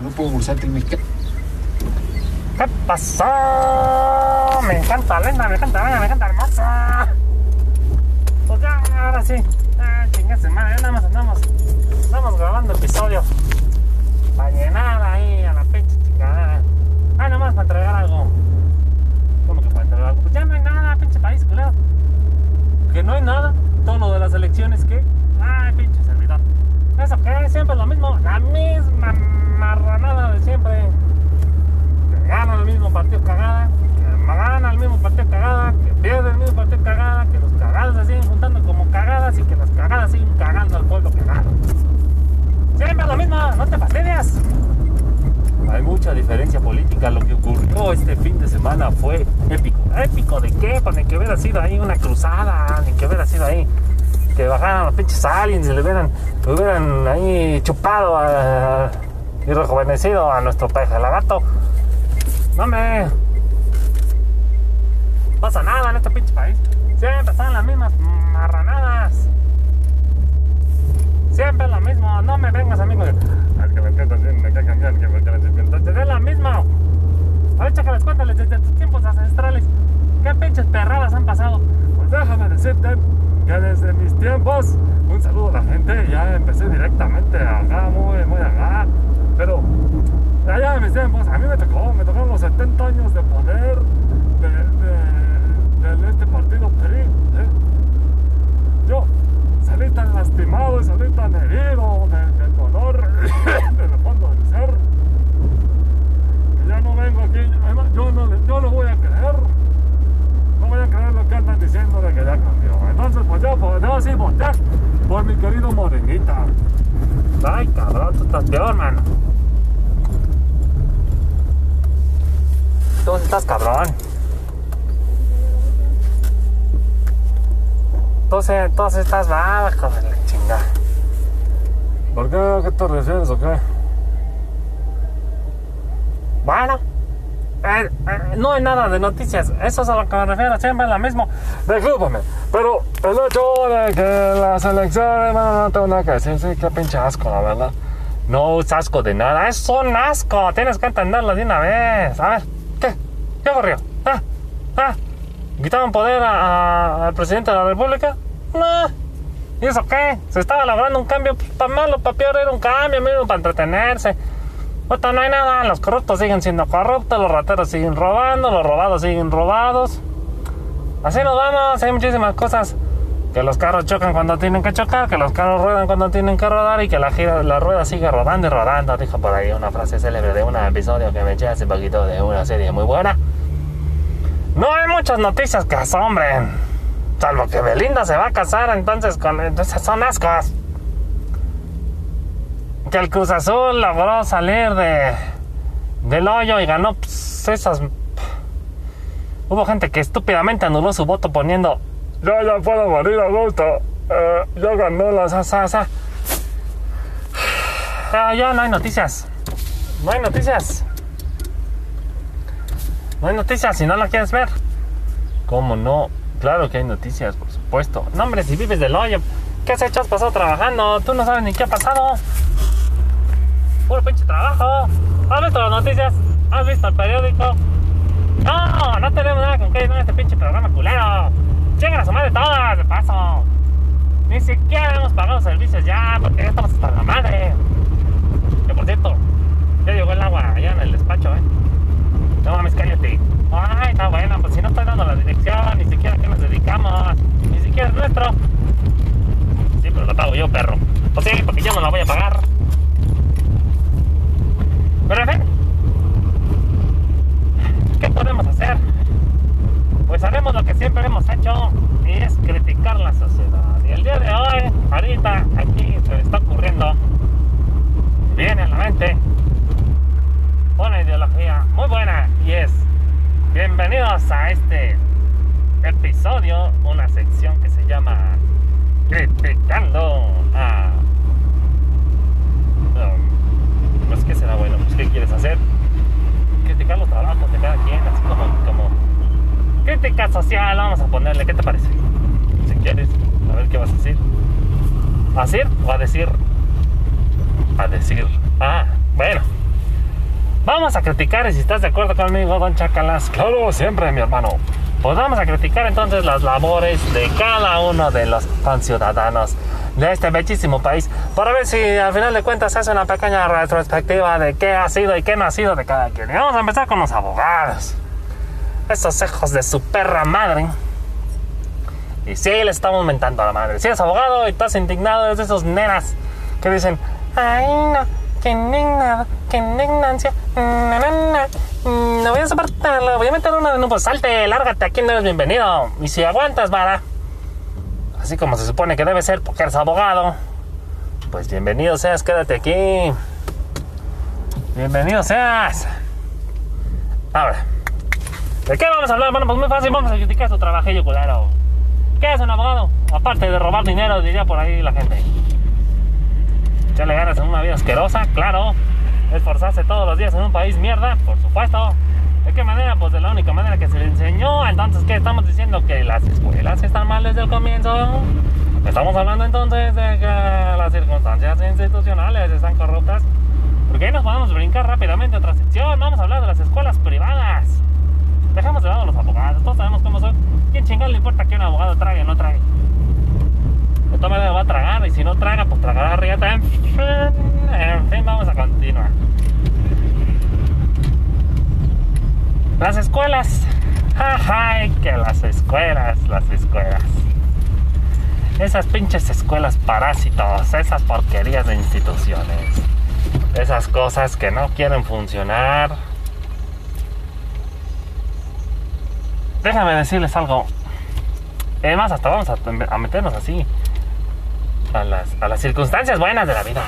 Grupo Bursátil Mexicano. ¿Qué pasó? Me encanta linda, me encanta bella, me encanta hermosa. Pues ya, ahora sí. Ah, chingada madre, nada más andamos. Estamos grabando episodio. Para llenar ahí a la pinche chingada. Ah, nada más para entregar algo. ¿Cómo que para entregar algo? Pues ya no hay nada, pinche país, culero. Que no hay nada. Todo lo de las elecciones, ¿qué? Ay, pinche servidor. ¿Eso qué? Siempre lo mismo. La misma marranada de siempre. Que gana el mismo partido cagada. Que gana el mismo partido cagada. Que pierde el mismo partido cagada. Que los cagados se siguen juntando como cagadas. Y que las cagadas siguen cagando al pueblo cagado. Siempre lo mismo. No te fastidias. Hay mucha diferencia política. Lo que ocurrió este fin de semana fue épico. ¿Épico de qué? Pues ni que hubiera sido ahí una cruzada. Ni que hubiera sido ahí que bajaran los pinches aliens y le hubieran, le hubieran ahí chupado y rejuvenecido a nuestro lagarto. No me pasa nada en este pinche país. Siempre están las mismas marranadas. Siempre es lo mismo. No me vengas a mí con el que me entiendan bien, que cambiar, que me entiendan Entonces es lo mismo. A ver, chécales, cuéntales desde tus tiempos ancestrales. ¿Qué pinches perradas han pasado? Déjame decirte que desde mis tiempos, un saludo a la gente, ya empecé directamente acá, muy, muy acá. Pero allá en mis tiempos, a mí me tocó, me tocaron los 70 años de poder de, de, de este partido PRI. ¿eh? Yo salí tan lastimado y salí tan herido de- del dolor del fondo del ser que ya no vengo aquí, además, yo no, yo no voy a creer, no voy a creer lo que andan diciendo de que ya cambió. Entonces, pues yo, yo sí voté por mi querido Morenita. Ay, cabrón, tú estás peor, mano. Tú estás cabrón. Entonces, entonces estás hijo de la chingada. ¿Por qué? ¿A qué te refieres o qué? Bueno, eh, eh, no hay nada de noticias. Eso es a lo que me refiero. Siempre es lo mismo. Discúlpame, pero el hecho de que las elecciones, bueno, no tengo nada que decir. Sí, qué pinche asco, la verdad. No es asco de nada. Es un asco. Tienes que entenderlo de una vez. A ver, ¿qué? ¿Qué ocurrió? ¿Ah? ¿Ah? ¿Quitaron poder a- a- al presidente de la República? No. ¿Y eso qué? Se estaba logrando un cambio para malo, para peor era un cambio, mismo para entretenerse. Puta, no hay nada, los corruptos siguen siendo corruptos, los rateros siguen robando, los robados siguen robados. Así nos vamos, hay muchísimas cosas. Que los carros chocan cuando tienen que chocar, que los carros ruedan cuando tienen que rodar y que la, gira, la rueda sigue rodando y rodando. Dijo por ahí una frase célebre de un episodio que me eché hace poquito de una serie muy buena. No hay muchas noticias que asombren. Salvo que Belinda se va a casar entonces con... Entonces son ascos. Que el Cruz Azul logró salir de... Del hoyo y ganó pues, esas... Hubo gente que estúpidamente anuló su voto poniendo... Yo ya puedo morir a gusto. Eh, yo gané la sa, sa, sa". Ya, ya no hay noticias. No hay noticias. No hay noticias si no la quieres ver. ¿Cómo no? Claro que hay noticias, por supuesto. No, hombre, si vives del hoyo, ¿qué has hecho? Has pasado trabajando. Tú no sabes ni qué ha pasado. Puro pinche trabajo. ¿Has visto las noticias? ¿Has visto el periódico? No, no tenemos nada con ir en este pinche programa culero. Chingan a su madre todas, de paso. Ni siquiera hemos pagado servicios ya, porque ya estamos hasta la madre. Que por cierto, ya llegó el agua allá en el despacho, ¿eh? No mames, cállate. Ay, está bueno, pues si no estoy dando la dirección, ni siquiera a qué nos dedicamos, ni siquiera es nuestro. Pero lo pago yo, perro. Pues sí, porque yo no la voy a pagar. Pero en fin, ¿qué podemos hacer? Pues haremos lo que siempre hemos hecho, y es criticar la sociedad. Y el día de hoy, ahorita, aquí se me está ocurriendo, viene a la mente una ideología muy buena y es bienvenidos a este episodio, una sección que se llama Criticando a... Um, pues qué será bueno, pues qué quieres hacer, criticar los trabajos de cada quien, así como, como crítica social, vamos a ponerle, ¿qué te parece? Si quieres, a ver qué vas a decir. ¿A decir o a decir? A decir. Ah, bueno. Vamos a criticar, y si estás de acuerdo conmigo, don Chacalas, claro, siempre, mi hermano. Pues vamos a criticar entonces las labores de cada uno de los conciudadanos de este bellísimo país para ver si al final de cuentas hace una pequeña retrospectiva de qué ha sido y qué no ha sido de cada quien. Y vamos a empezar con los abogados. Esos hijos de su perra madre. Y sí, le estamos mentando a la madre. Si eres abogado y estás indignado, es de esos nenas que dicen, ay no, qué indignado, qué indignancia, no voy a soportarlo, voy a meter una de nuevo, salte, lárgate, aquí no eres bienvenido. Y si aguantas, vara, así como se supone que debe ser porque eres abogado, pues bienvenido seas, quédate aquí. Bienvenido seas. Ahora, ¿de qué vamos a hablar? Bueno, pues muy fácil, vamos a criticar su trabajillo culero. ¿Qué es un abogado? Aparte de robar dinero, diría por ahí la gente. le ganas en una vida asquerosa, claro. Esforzarse todos los días en un país mierda, por supuesto. ¿De qué manera? Pues de la única manera que se le enseñó. Entonces, ¿qué estamos diciendo? Que las escuelas están mal desde el comienzo. Estamos hablando entonces de que las circunstancias institucionales están corruptas. Porque ahí nos podemos brincar rápidamente otra sección. Vamos a hablar de las escuelas privadas. Dejamos de lado los abogados. Todos sabemos cómo son. ¿Quién chingado le importa que un abogado trague o no trague? De todas maneras va a tragar y si no traga, pues tragará rieta. En fin, vamos a continuar. Las escuelas. Ay, que las escuelas, las escuelas. Esas pinches escuelas parásitos, esas porquerías de instituciones. Esas cosas que no quieren funcionar. Déjame decirles algo. Además, hasta vamos a, meternos así a las, a las circunstancias buenas de la vida.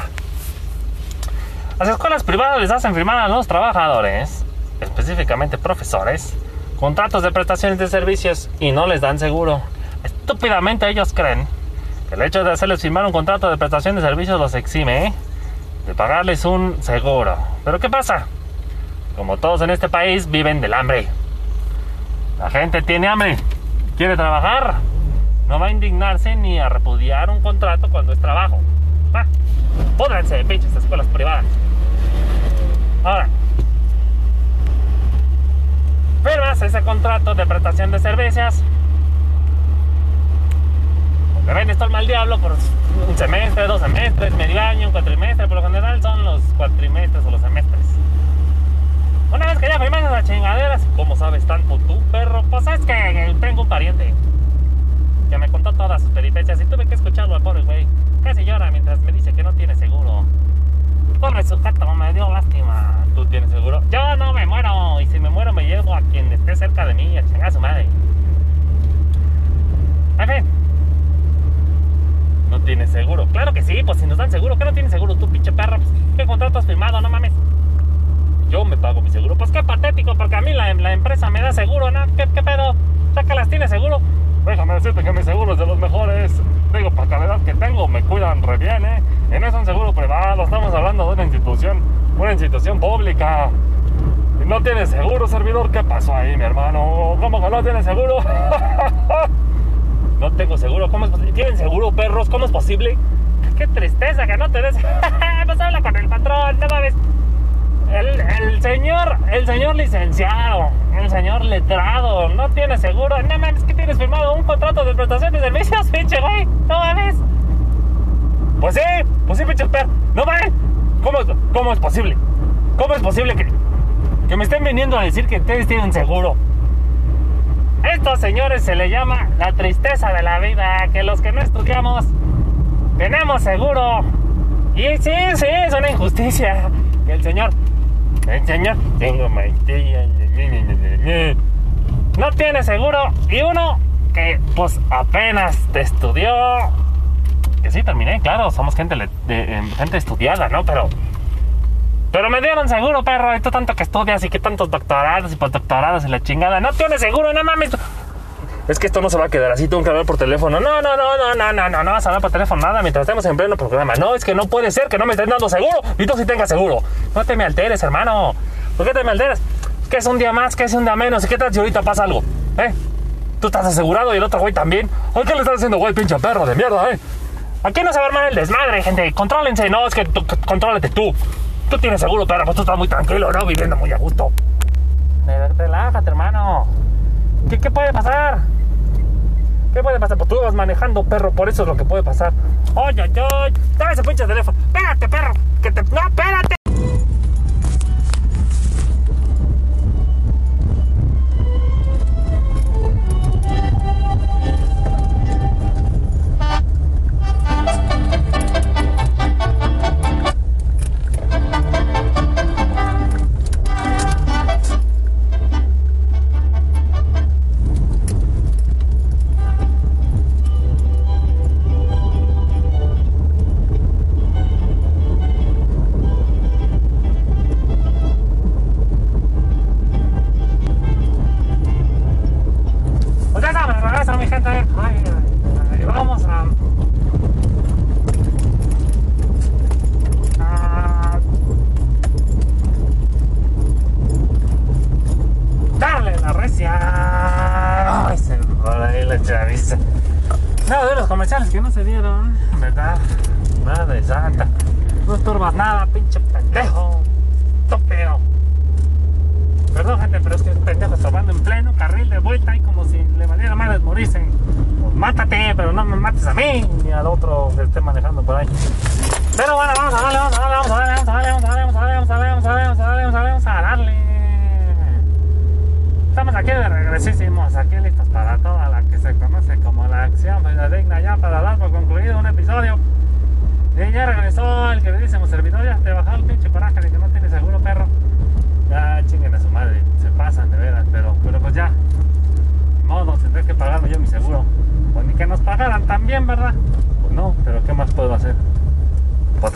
Las escuelas privadas les hacen firmar a los trabajadores específicamente profesores, contratos de prestaciones de servicios y no les dan seguro. Estúpidamente ellos creen que el hecho de hacerles firmar un contrato de prestación de servicios los exime de pagarles un seguro. Pero ¿qué pasa? Como todos en este país viven del hambre. La gente tiene hambre, quiere trabajar, no va a indignarse ni a repudiar un contrato cuando es trabajo. Ah, pódranse, pinches escuelas privadas. Ahora, firmas ese contrato de prestación de servicios. Vendes todo el mal diablo por un semestre, dos semestres, medio año, un cuatrimestre. Por lo general son los cuatrimestres o los semestres. Una vez que ya firmas esas chingaderas, ¿cómo sabes tanto tú, perro? Pues es que tengo un pariente que me contó todas sus peripecias y tuve que escucharlo al pobre güey. Casi llora mientras me dice que no tiene seguro. Pobre sujeto, me dio lástima. ¿Tú tienes seguro? Yo no me muero. Y si me muero, me llevo a quien esté cerca de mí, a chingar a su madre. En fin. No tiene seguro. Claro que sí, pues si nos dan seguro, ¿qué no tiene seguro tú, pinche perro? Pues, ¿Qué contrato has firmado? No mames. Yo me pago mi seguro. Pues qué patético, porque a mí la, la empresa me da seguro, ¿no? ¿Qué, qué pedo? las tiene seguro. Déjame decirte que mi seguro es de los mejores. Digo, para la edad que tengo, me cuidan re bien, ¿eh? Y no es un seguro privado, estamos hablando de una institución, una institución pública. Y no tiene seguro, servidor. ¿Qué pasó ahí, mi hermano? ¿Cómo que no tiene seguro? no tengo seguro. ¿Cómo es? ¿Tienen seguro, perros? ¿Cómo es posible? Qué tristeza que no te des. pues habla con el patrón, no mames. El, señor, el señor licenciado, el señor letrado, no tiene seguro. No mames, que tienes firmado un contrato de prestación de servicios, pinche güey. No mames. Pues sí, pues sí, pinche perro. No mames. ¿Cómo, ¿Cómo es posible? ¿Cómo es posible que, que me estén viniendo a decir que ustedes tienen seguro? Estos señores se le llama la tristeza de la vida, que los que no estudiamos tenemos seguro. Y sí, sí, es una injusticia. Que el señor señor, tengo maestría. No tiene seguro. Y uno que pues apenas te estudió. Que sí, terminé, claro, somos gente, de, gente estudiada, ¿no? Pero... Pero me dieron seguro, perro. Y tú tanto que estudias y que tantos doctorados y postdoctorados y la chingada. No tiene seguro, no mames es que esto no se va a quedar así, tengo que hablar por teléfono. No, no, no, no, no, no, no, no vas a hablar por teléfono nada mientras estemos en pleno programa. No, es que no puede ser que no me estés dando seguro y tú sí tengas seguro. No te me alteres, hermano. ¿Por qué te me alteres? Que es un día más, que es un día menos. ¿Y qué tal si ahorita pasa algo? ¿Eh? Tú estás asegurado y el otro güey también. ¿Ay, qué le estás haciendo, güey, pinche perro de mierda, eh? Aquí no se va a armar el desmadre, gente. Contrólense. No, es que contrólate tú. tú tienes seguro, pero pues tú estás muy tranquilo, ¿no? Viviendo muy a gusto. Relájate, hermano. ¿Qué, ¿Qué puede pasar? ¿Qué puede pasar? Pues tú vas manejando, perro, por eso es lo que puede pasar. Oye, oye, dame ese pinche teléfono. Espérate, perro, que te. No, espérate.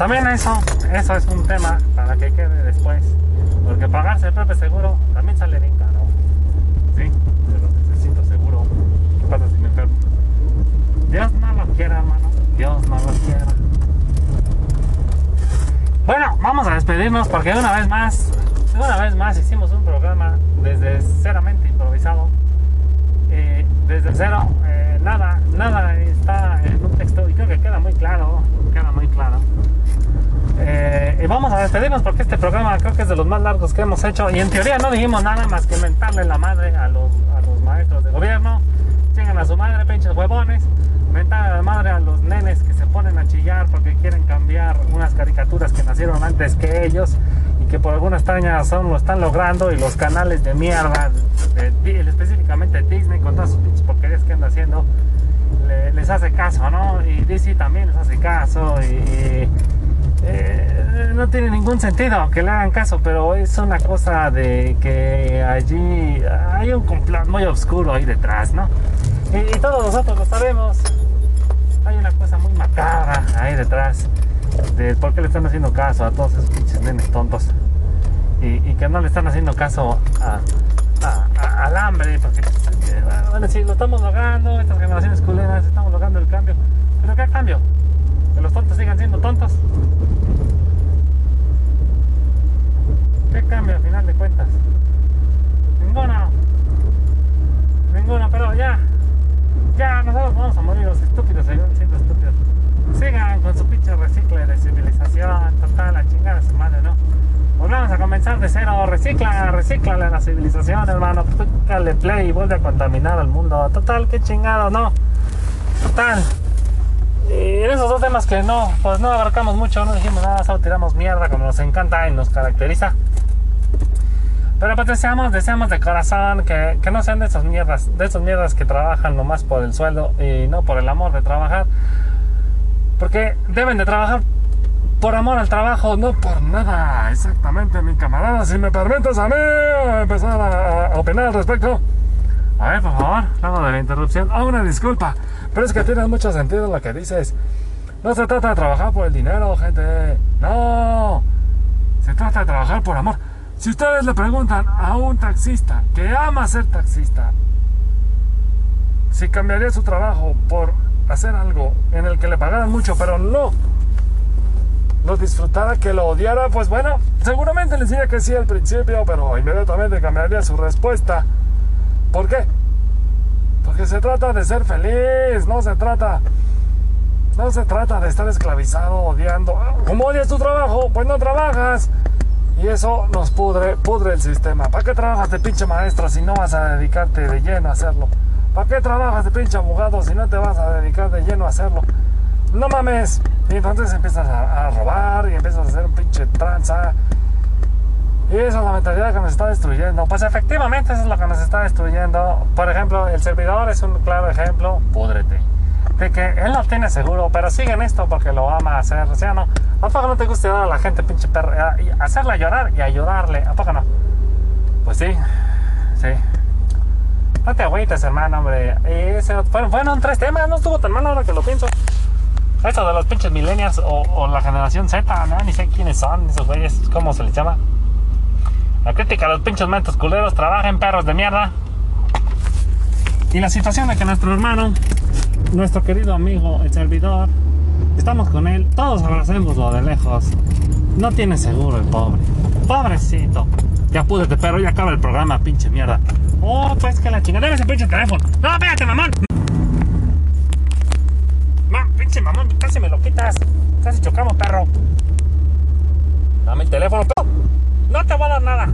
También eso, eso es un tema para que quede después. Porque pagarse el propio seguro también sale bien caro. Sí, pero necesito seguro. ¿Qué pasa si me enfermo? Dios no lo quiera, hermano. Dios no lo quiera. Bueno, vamos a despedirnos porque una vez más, una vez más hicimos un programa desde ceramente improvisado. Eh, desde cero, eh, nada, nada está en un texto y creo que queda muy claro, queda muy claro. Eh, y vamos a despedirnos porque este programa creo que es de los más largos que hemos hecho y en teoría no dijimos nada más que mentarle la madre a los, a los maestros de gobierno, chingan a su madre, pinches huevones, mentar a la madre a los nenes que se ponen a chillar porque quieren cambiar unas caricaturas que nacieron antes que ellos y que por alguna extraña razón lo están logrando y los canales de mierda, específicamente Disney con todas sus pinches porquerías que anda haciendo, le- les hace caso, ¿no? Y DC también les hace caso y, eh, no tiene ningún sentido que le hagan caso, pero es una cosa de que allí hay un complot muy oscuro ahí detrás, ¿no? Y, todos nosotros lo sabemos. Hay una cosa muy macabra ahí detrás de por qué le están haciendo caso a todos esos pinches nenes tontos y, y que no le están haciendo caso al hambre, porque eh, bueno, sí, lo estamos logrando, estas generaciones culeras, estamos logrando el cambio. ¿Pero qué cambio? Que los tontos sigan siendo tontos. ¿Qué cambio al final de cuentas? Ninguno. Ninguno, pero ya. Ya, nosotros vamos a morir los estúpidos, seguimos siendo estúpidos. Sigan con su pinche recicle de civilización, total, la chingada de su madre, ¿no? Volvamos a comenzar de cero, recicla, recicla la civilización, hermano. Tócale play y vuelve a contaminar al mundo. Total, qué chingado, ¿no? Total. En esos dos temas que no, pues no abarcamos mucho, no dijimos nada, solo tiramos mierda como nos encanta y nos caracteriza. Pero pues deseamos, deseamos de corazón que, que no sean de esas mierdas, de esas mierdas que trabajan nomás por el sueldo y no por el amor de trabajar. Porque deben de trabajar por amor al trabajo, no por nada. Exactamente, mi camarada, si me permites a mí empezar a, a opinar al respecto. A ver, por favor, luego de la interrupción. Ah, una disculpa, pero es que tiene mucho sentido lo que dices. No se trata de trabajar por el dinero, gente. No. Se trata de trabajar por amor. Si ustedes le preguntan a un taxista que ama ser taxista, si cambiaría su trabajo por hacer algo en el que le pagaran mucho, pero no lo disfrutara, que lo odiara, pues bueno, seguramente les diría que sí al principio, pero inmediatamente cambiaría su respuesta. ¿Por qué? Porque se trata de ser feliz, no se trata. No se trata de estar esclavizado, odiando. ¿Cómo odias tu trabajo? Pues no trabajas. Y eso nos pudre, pudre el sistema. ¿Para qué trabajas de pinche maestro si no vas a dedicarte de lleno a hacerlo? ¿Para qué trabajas de pinche abogado si no te vas a dedicar de lleno a hacerlo? No mames. Y entonces empiezas a, a robar y empiezas a hacer un pinche tranza. Y esa es la mentalidad que nos está destruyendo. Pues efectivamente eso es lo que nos está destruyendo. Por ejemplo, el servidor es un claro ejemplo. Púdrete. De que él no tiene seguro, pero sigue en esto porque lo ama hacer. O sea, no. ¿A poco no te gusta ayudar a la gente, pinche perro? Hacerla llorar y ayudarle. ¿A poco no? Pues sí. Sí. No te agüites, hermano, hombre. Ese, fueron, fueron tres temas. No estuvo tan mal ahora que lo pienso. Eso de los pinches millennials o, o la generación Z, ¿no? Ni sé quiénes son esos güeyes. ¿Cómo se les llama? La crítica a los pinches mentos culeros, trabajen perros de mierda. Y la situación de que nuestro hermano, nuestro querido amigo, el servidor, estamos con él, todos abracémoslo de lejos. No tiene seguro el pobre. Pobrecito. Ya apúrate, perro, ya acaba el programa, pinche mierda. Oh, pues que la chingada. Dame ese pinche teléfono. No, espérate, mamón. Ma, pinche mamón, casi me lo quitas. Casi chocamos, perro. Dame el teléfono, perro. No te voy a dar nada.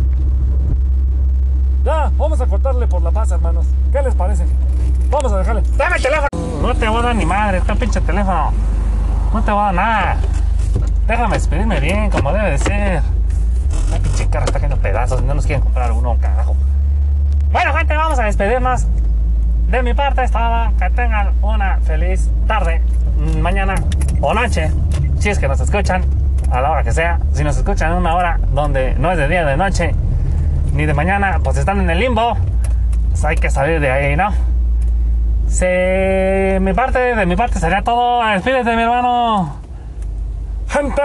Ya, vamos a cortarle por la paz, hermanos. ¿Qué les parece? Vamos a dejarle. ¡Dame el teléfono! No te voy a dar ni madre, este pinche teléfono. No te voy a dar nada. Déjame despedirme bien, como debe de ser. La pinche carro está cayendo pedazos. No nos quieren comprar alguno, carajo. Bueno, gente, vamos a despedirnos. De mi parte es todo. Que tengan una feliz tarde, mañana o noche. Si es que nos escuchan a la hora que sea. Si nos escuchan en una hora donde no es de día, de noche, ni de mañana, pues están en el limbo. Pues hay que salir de ahí, ¿no? Se, mi parte, de mi parte sería todo. Despídete, mi hermano. Gente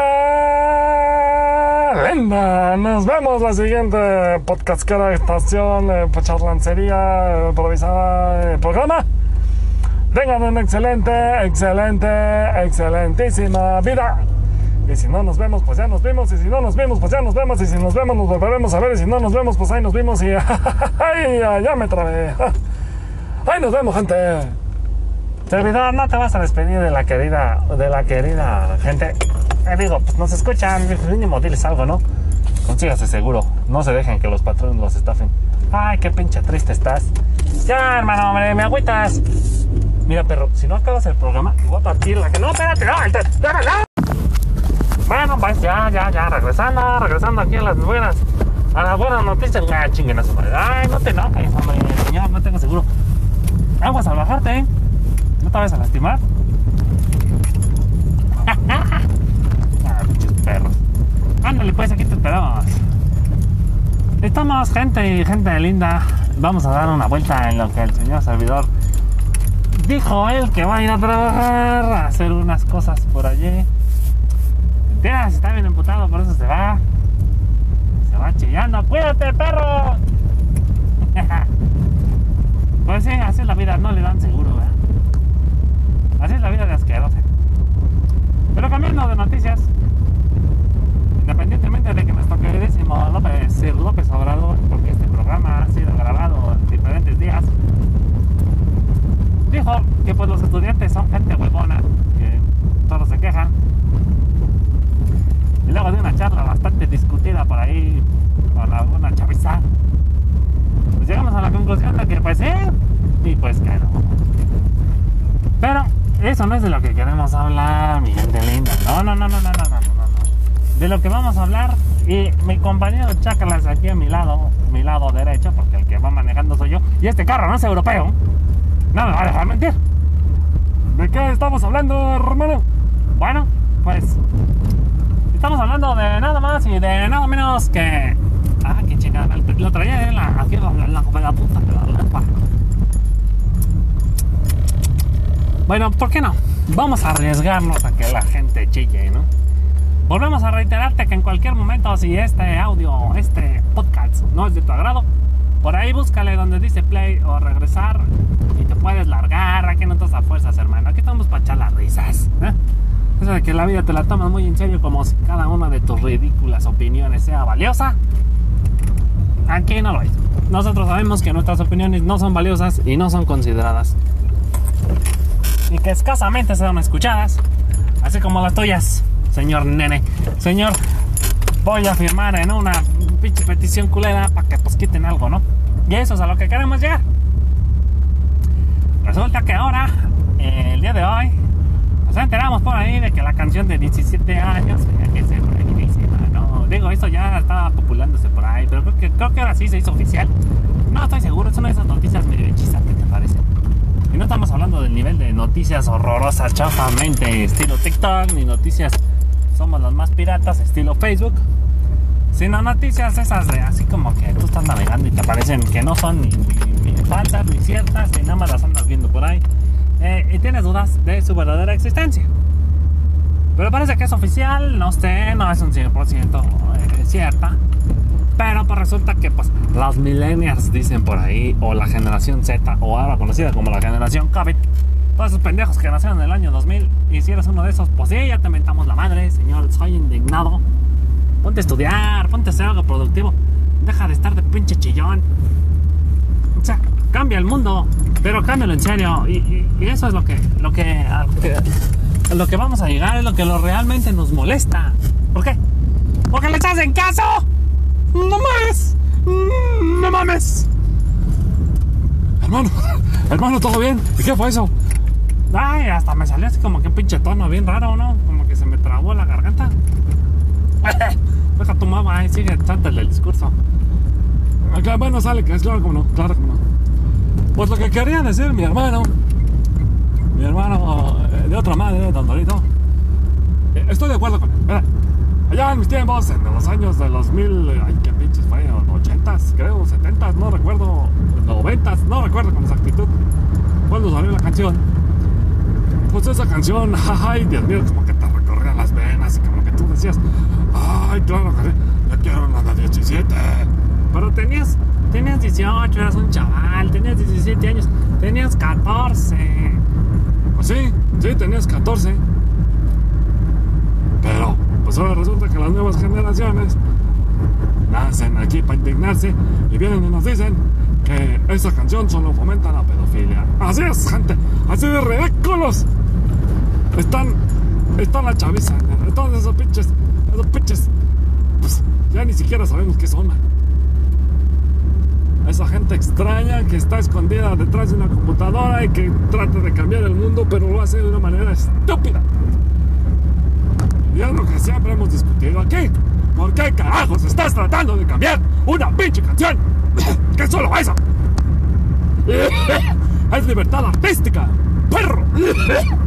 linda, nos vemos la siguiente podcastera estación, eh, charlancería improvisada eh, programa. Tengan una excelente, excelente, excelentísima vida. Y si no nos vemos, pues ya nos vimos. Y si no nos vemos, pues ya nos vemos. Y si nos vemos, nos volveremos a ver. Y si no nos vemos, pues ahí nos vimos. Y ¡ay! Ya me trabé. ¡Ahí nos vemos, gente! Servidor, no te vas a despedir de la querida, de la querida gente. Eh, digo, pues nos escuchan, mínimo diles algo, ¿no? Consígase seguro. No se dejen que los patrones los estafen. Ay, qué pinche triste estás. Ya, hermano, hombre, me agüitas. Mira, perro, si no acabas el programa, voy a partir la que. No, espérate, no, no, no. Bueno, pues ya, ya, ya, regresando, regresando aquí a las buenas, a las buenas noticias. Ya, chinguen a su madre. Ay, no te enojes, hombre, señor, no tengo seguro. Aguas al bajarte, ¿eh? ¿No te vas a lastimar? ah, muchos perros. Ándale, pues, aquí te esperamos. Estamos, gente y gente linda. Vamos a dar una vuelta en lo que el señor servidor dijo él que va a ir a trabajar, a hacer unas cosas por allí. Está bien emputado, por eso se va. Se va chillando. ¡Cuídate, perro! pues sí, así es la vida, no le dan seguro, ¿verdad? Así es la vida de asquerosa. Pero cambiando de noticias, independientemente de que nuestro queridísimo López, López Obrador, porque este programa ha sido grabado en diferentes días, dijo que pues los estudiantes son gente huevona, que todos se quejan. Y luego de una charla bastante discutida por ahí con alguna chaviza, pues llegamos a la conclusión de que pues sí, y pues que no. Pero eso no es de lo que queremos hablar, mi gente linda. No, no, no, no, no, no, no, no. De lo que vamos a hablar, y mi compañero Chacalas aquí a mi lado, mi lado derecho, porque el que va manejando soy yo, y este carro no es europeo, no me va a dejar mentir. ¿De qué estamos hablando, hermano? Bueno, pues estamos hablando de nada más y de nada menos que. Ah, qué chingada, lo traía en la, aquí la, la, la, la punta de la. Bueno, ¿por qué no? Vamos a arriesgarnos a que la gente chille, ¿no? Volvemos a reiterarte que en cualquier momento, si este audio, este podcast no es de tu agrado, por ahí búscale donde dice play o regresar y te puedes largar. Aquí no estás a fuerzas, hermano. Aquí estamos para echar las risas. ¿eh? Eso de que la vida te la tomas muy en serio, como si cada una de tus ridículas opiniones sea valiosa. Aquí no lo es. Nosotros sabemos que nuestras opiniones no son valiosas y no son consideradas y que escasamente son escuchadas, así como las tuyas, señor nene, señor voy a firmar en una pinche petición culera para que pues quiten algo, ¿no? Y eso es a lo que queremos llegar. Resulta que ahora, el día de hoy, nos enteramos por ahí de que la canción de 17 años que se ¿no? Digo, eso ya estaba populándose por ahí, pero creo que, creo que ahora sí se hizo oficial. No estoy seguro, es una de esas noticias medio hechizas que te parecen. Y no estamos hablando del nivel de noticias horrorosas, chafamente, estilo TikTok, ni noticias somos los más piratas, estilo Facebook. Sino noticias esas de así como que tú estás navegando y te parecen que no son ni, falsas ni ciertas, y nada más las andas viendo por ahí. Eh, y tienes dudas de su verdadera existencia. Pero parece que es oficial, no sé, no es un 100% eh, cierta. Pero pues resulta que pues las millennials dicen por ahí, o la generación Z, o ahora conocida como la generación COVID, todos esos pendejos que nacieron en el año 2000, y si eres uno de esos, pues sí, ya te mentamos la madre, señor, soy indignado. Ponte a estudiar, ponte a hacer algo productivo. Deja de estar de pinche chillón. O sea, cambia el mundo, pero cámbialo en serio. Y, eso es lo que, lo que, lo que vamos a llegar, es lo que lo realmente nos molesta. ¿Por qué? Porque le estás en caso. No mames. No mames. Hermano, hermano, ¿todo bien? ¿Y qué fue eso? Ay, hasta me salió así como que un pinche tono bien raro, ¿no? Como que se me trabó la garganta. Deja tu mamá ahí, sigue echándole el discurso. Acá, bueno, sale, claro como no, claro como no. Pues lo que quería decir mi hermano, mi hermano eh, de otra madre, Don Dorito, eh, estoy de acuerdo con él. Mira, allá en mis tiempos, en los años de los mil, ay, qué pinches fue, 80 creo, 70 no recuerdo, 90 no recuerdo con exactitud cuando salió la canción pues esa canción, ay, Dios mío, como que te recorría las venas y como que tú decías, ay, claro, ya quiero una de 17. Pero tenías, tenías 18, eras un chaval, tenías 17 años, tenías 14. Pues sí, sí, tenías 14. Pero, pues ahora resulta que las nuevas generaciones nacen aquí para indignarse y vienen y nos dicen que esa canción solo fomenta la pedofilia. Así es, gente, así de ridículos están, están la chaviza, todos esos pinches, esos pinches, pues ya ni siquiera sabemos qué son. Esa gente extraña que está escondida detrás de una computadora y que trata de cambiar el mundo, pero lo hace de una manera estúpida. Y es lo que siempre hemos discutido aquí. ¿Por qué carajos estás tratando de cambiar una pinche canción? ¿Qué es solo eso? es libertad artística, perro.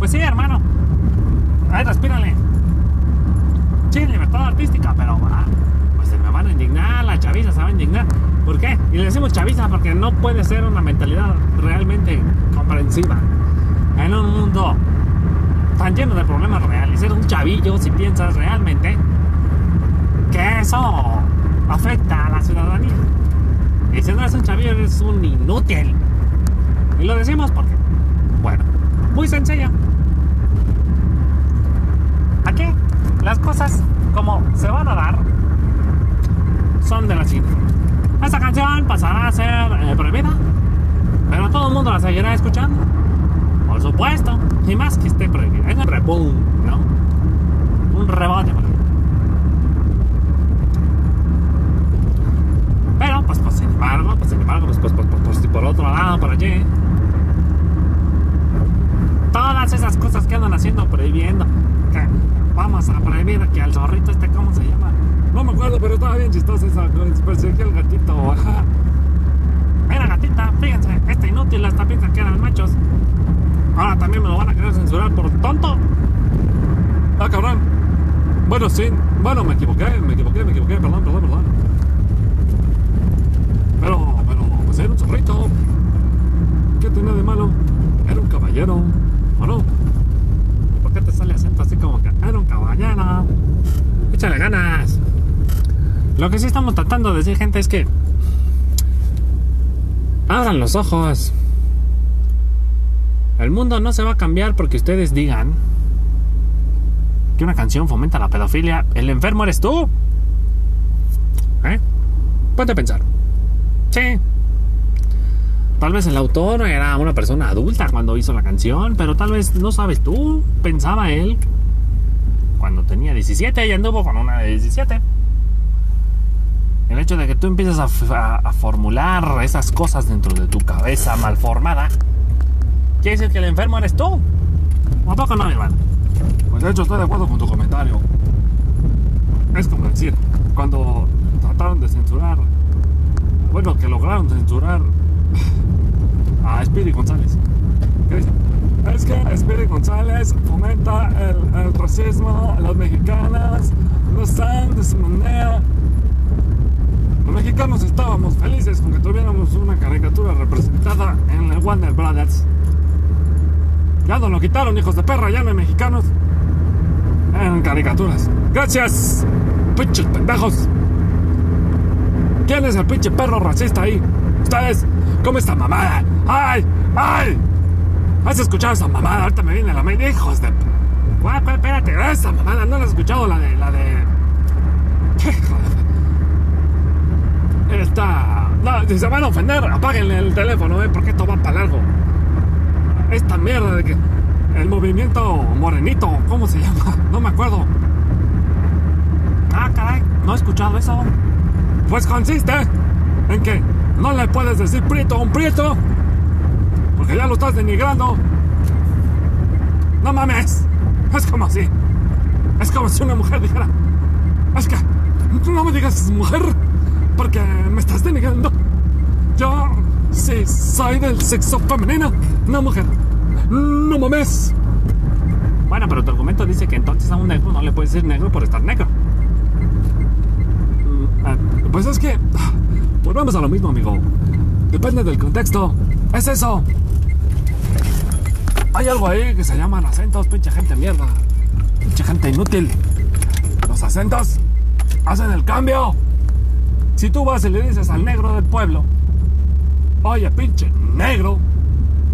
Pues sí, hermano. Ahí respírale. Sí, libertad artística, pero ah, se me van a indignar, la chaviza se va a indignar. ¿Por qué? Y le decimos chaviza porque no puede ser una mentalidad realmente comprensiva. En un mundo tan lleno de problemas reales, ser un chavillo si piensas realmente que eso afecta a la ciudadanía. Y si no eres un chavillo, eres un inútil. Y lo decimos porque, bueno, muy sencillo. Aquí las cosas como se van a dar son de la siguiente Esta canción pasará a ser eh, prohibida, pero todo el mundo la seguirá escuchando. Por supuesto, y más que esté prohibida. Es un reboom, ¿no? Un rebote. Pero, pues, pues, sin embargo, pues, sin embargo, pues, pues, pues, pues, pues por otro lado, por allí, todas esas cosas que andan haciendo prohibiendo vamos a prohibir que al zorrito este cómo se llama no me acuerdo pero estaba bien chistoso esa perseguía el gatito mira gatita fíjense este inútil hasta piensa que eran machos. Ahora también me lo van a querer censurar por tonto. Ah cabrón. Bueno sí bueno me equivoqué me equivoqué me equivoqué perdón perdón perdón. Pero pero pues era un zorrito. ¿qué tenía de malo? era un caballero ¿O ¿Por qué te sale acento así como que era un caballero? Échale ganas. Lo que sí estamos tratando de decir, gente, es que abran los ojos. El mundo no se va a cambiar porque ustedes digan que una canción fomenta la pedofilia. El enfermo eres tú. ¿Eh? Ponte a pensar. Sí, Tal vez el autor era una persona adulta cuando hizo la canción, pero tal vez no sabes tú, pensaba él cuando tenía 17 y anduvo con una de 17. El hecho de que tú empieces a, formular esas cosas dentro de tu cabeza mal formada, quiere decir que el enfermo eres tú. ¿O poco no, mi hermano? Pues de hecho estoy de acuerdo con tu comentario. Es como decir, cuando trataron de censurar, bueno, que lograron censurar a Speedy González. Es que Speedy González fomenta el, racismo, las mexicanas no están de su manera. Los mexicanos estábamos felices con que tuviéramos una caricatura representada en el Warner Brothers. Ya nos lo quitaron, hijos de perra, ya no hay mexicanos en caricaturas. Gracias, pinches pendejos. ¿Quién es el pinche perro racista ahí? Ustedes, ¿cómo está mamada? ¡Ay! ¡Ay! ¿Has escuchado esa mamada? Ahorita me viene la mente. Hijos de. Guau, espérate, esa mamada, no la has escuchado, la de. la de. ¿Qué Esta. No, si se van a ofender, apáguenle el teléfono, ¿eh? Porque esto va para largo. Esta mierda de que. El movimiento morenito, ¿cómo se llama? No me acuerdo. Ah, caray, no he escuchado eso. Pues consiste en que no le puedes decir prieto a un prieto porque ya lo estás denigrando. No mames. Es como si. Es como si una mujer dijera. Es que. No me digas mujer. Porque me estás denigrando. Yo. Sí, soy del sexo femenino. No mujer. No mames. Bueno, pero tu argumento dice que entonces a un negro no le puedes decir negro por estar negro. Mm, ah, pues es que. Volvemos a lo mismo, amigo. Depende del contexto. Es eso. Hay algo ahí que se llaman acentos, pinche gente mierda. Pinche gente inútil. Los acentos hacen el cambio. Si tú vas y le dices al negro del pueblo, oye, pinche negro,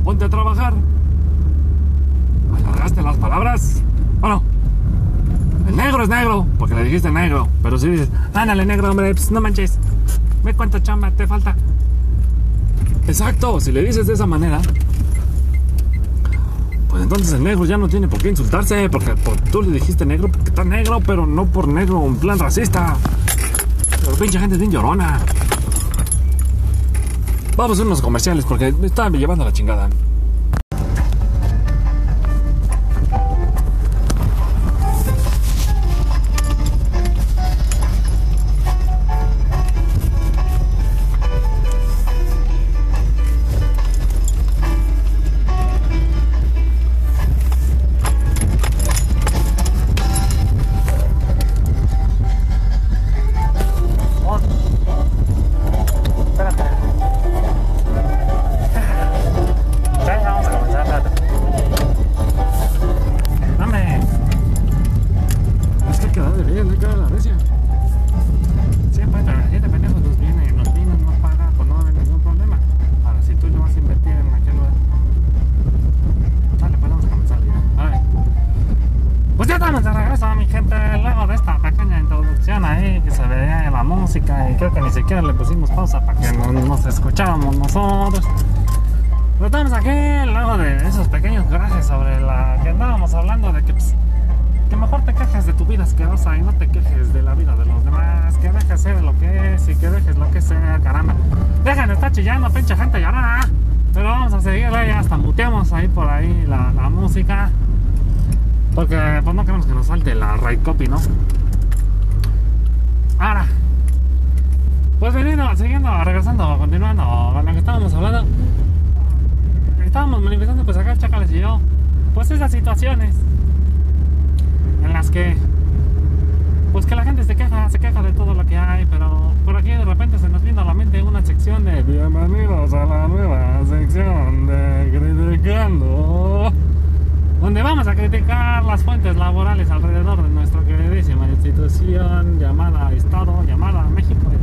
ponte a trabajar. Alargaste las palabras. Bueno, el negro es negro, porque le dijiste negro. Pero si dices, ándale, negro, hombre, pues no manches. Ve cuánta chamba te falta. Exacto, si le dices de esa manera, pues entonces el negro ya no tiene por qué insultarse, porque, tú le dijiste negro porque está negro, pero no por negro en plan racista. Pero pinche gente es llorona. Vamos a unos comerciales porque me están llevando la chingada. siguiendo, regresando, continuando con lo que estábamos hablando, estábamos manifestando pues acá Chacales y yo, pues esas situaciones en las que pues que la gente se queja, se queja de todo lo que hay, pero por aquí de repente se nos viene a la mente una sección de Bienvenidos a la nueva sección de Criticando, donde vamos a criticar las fuentes laborales alrededor de nuestra queridísima institución llamada Estado, llamada México.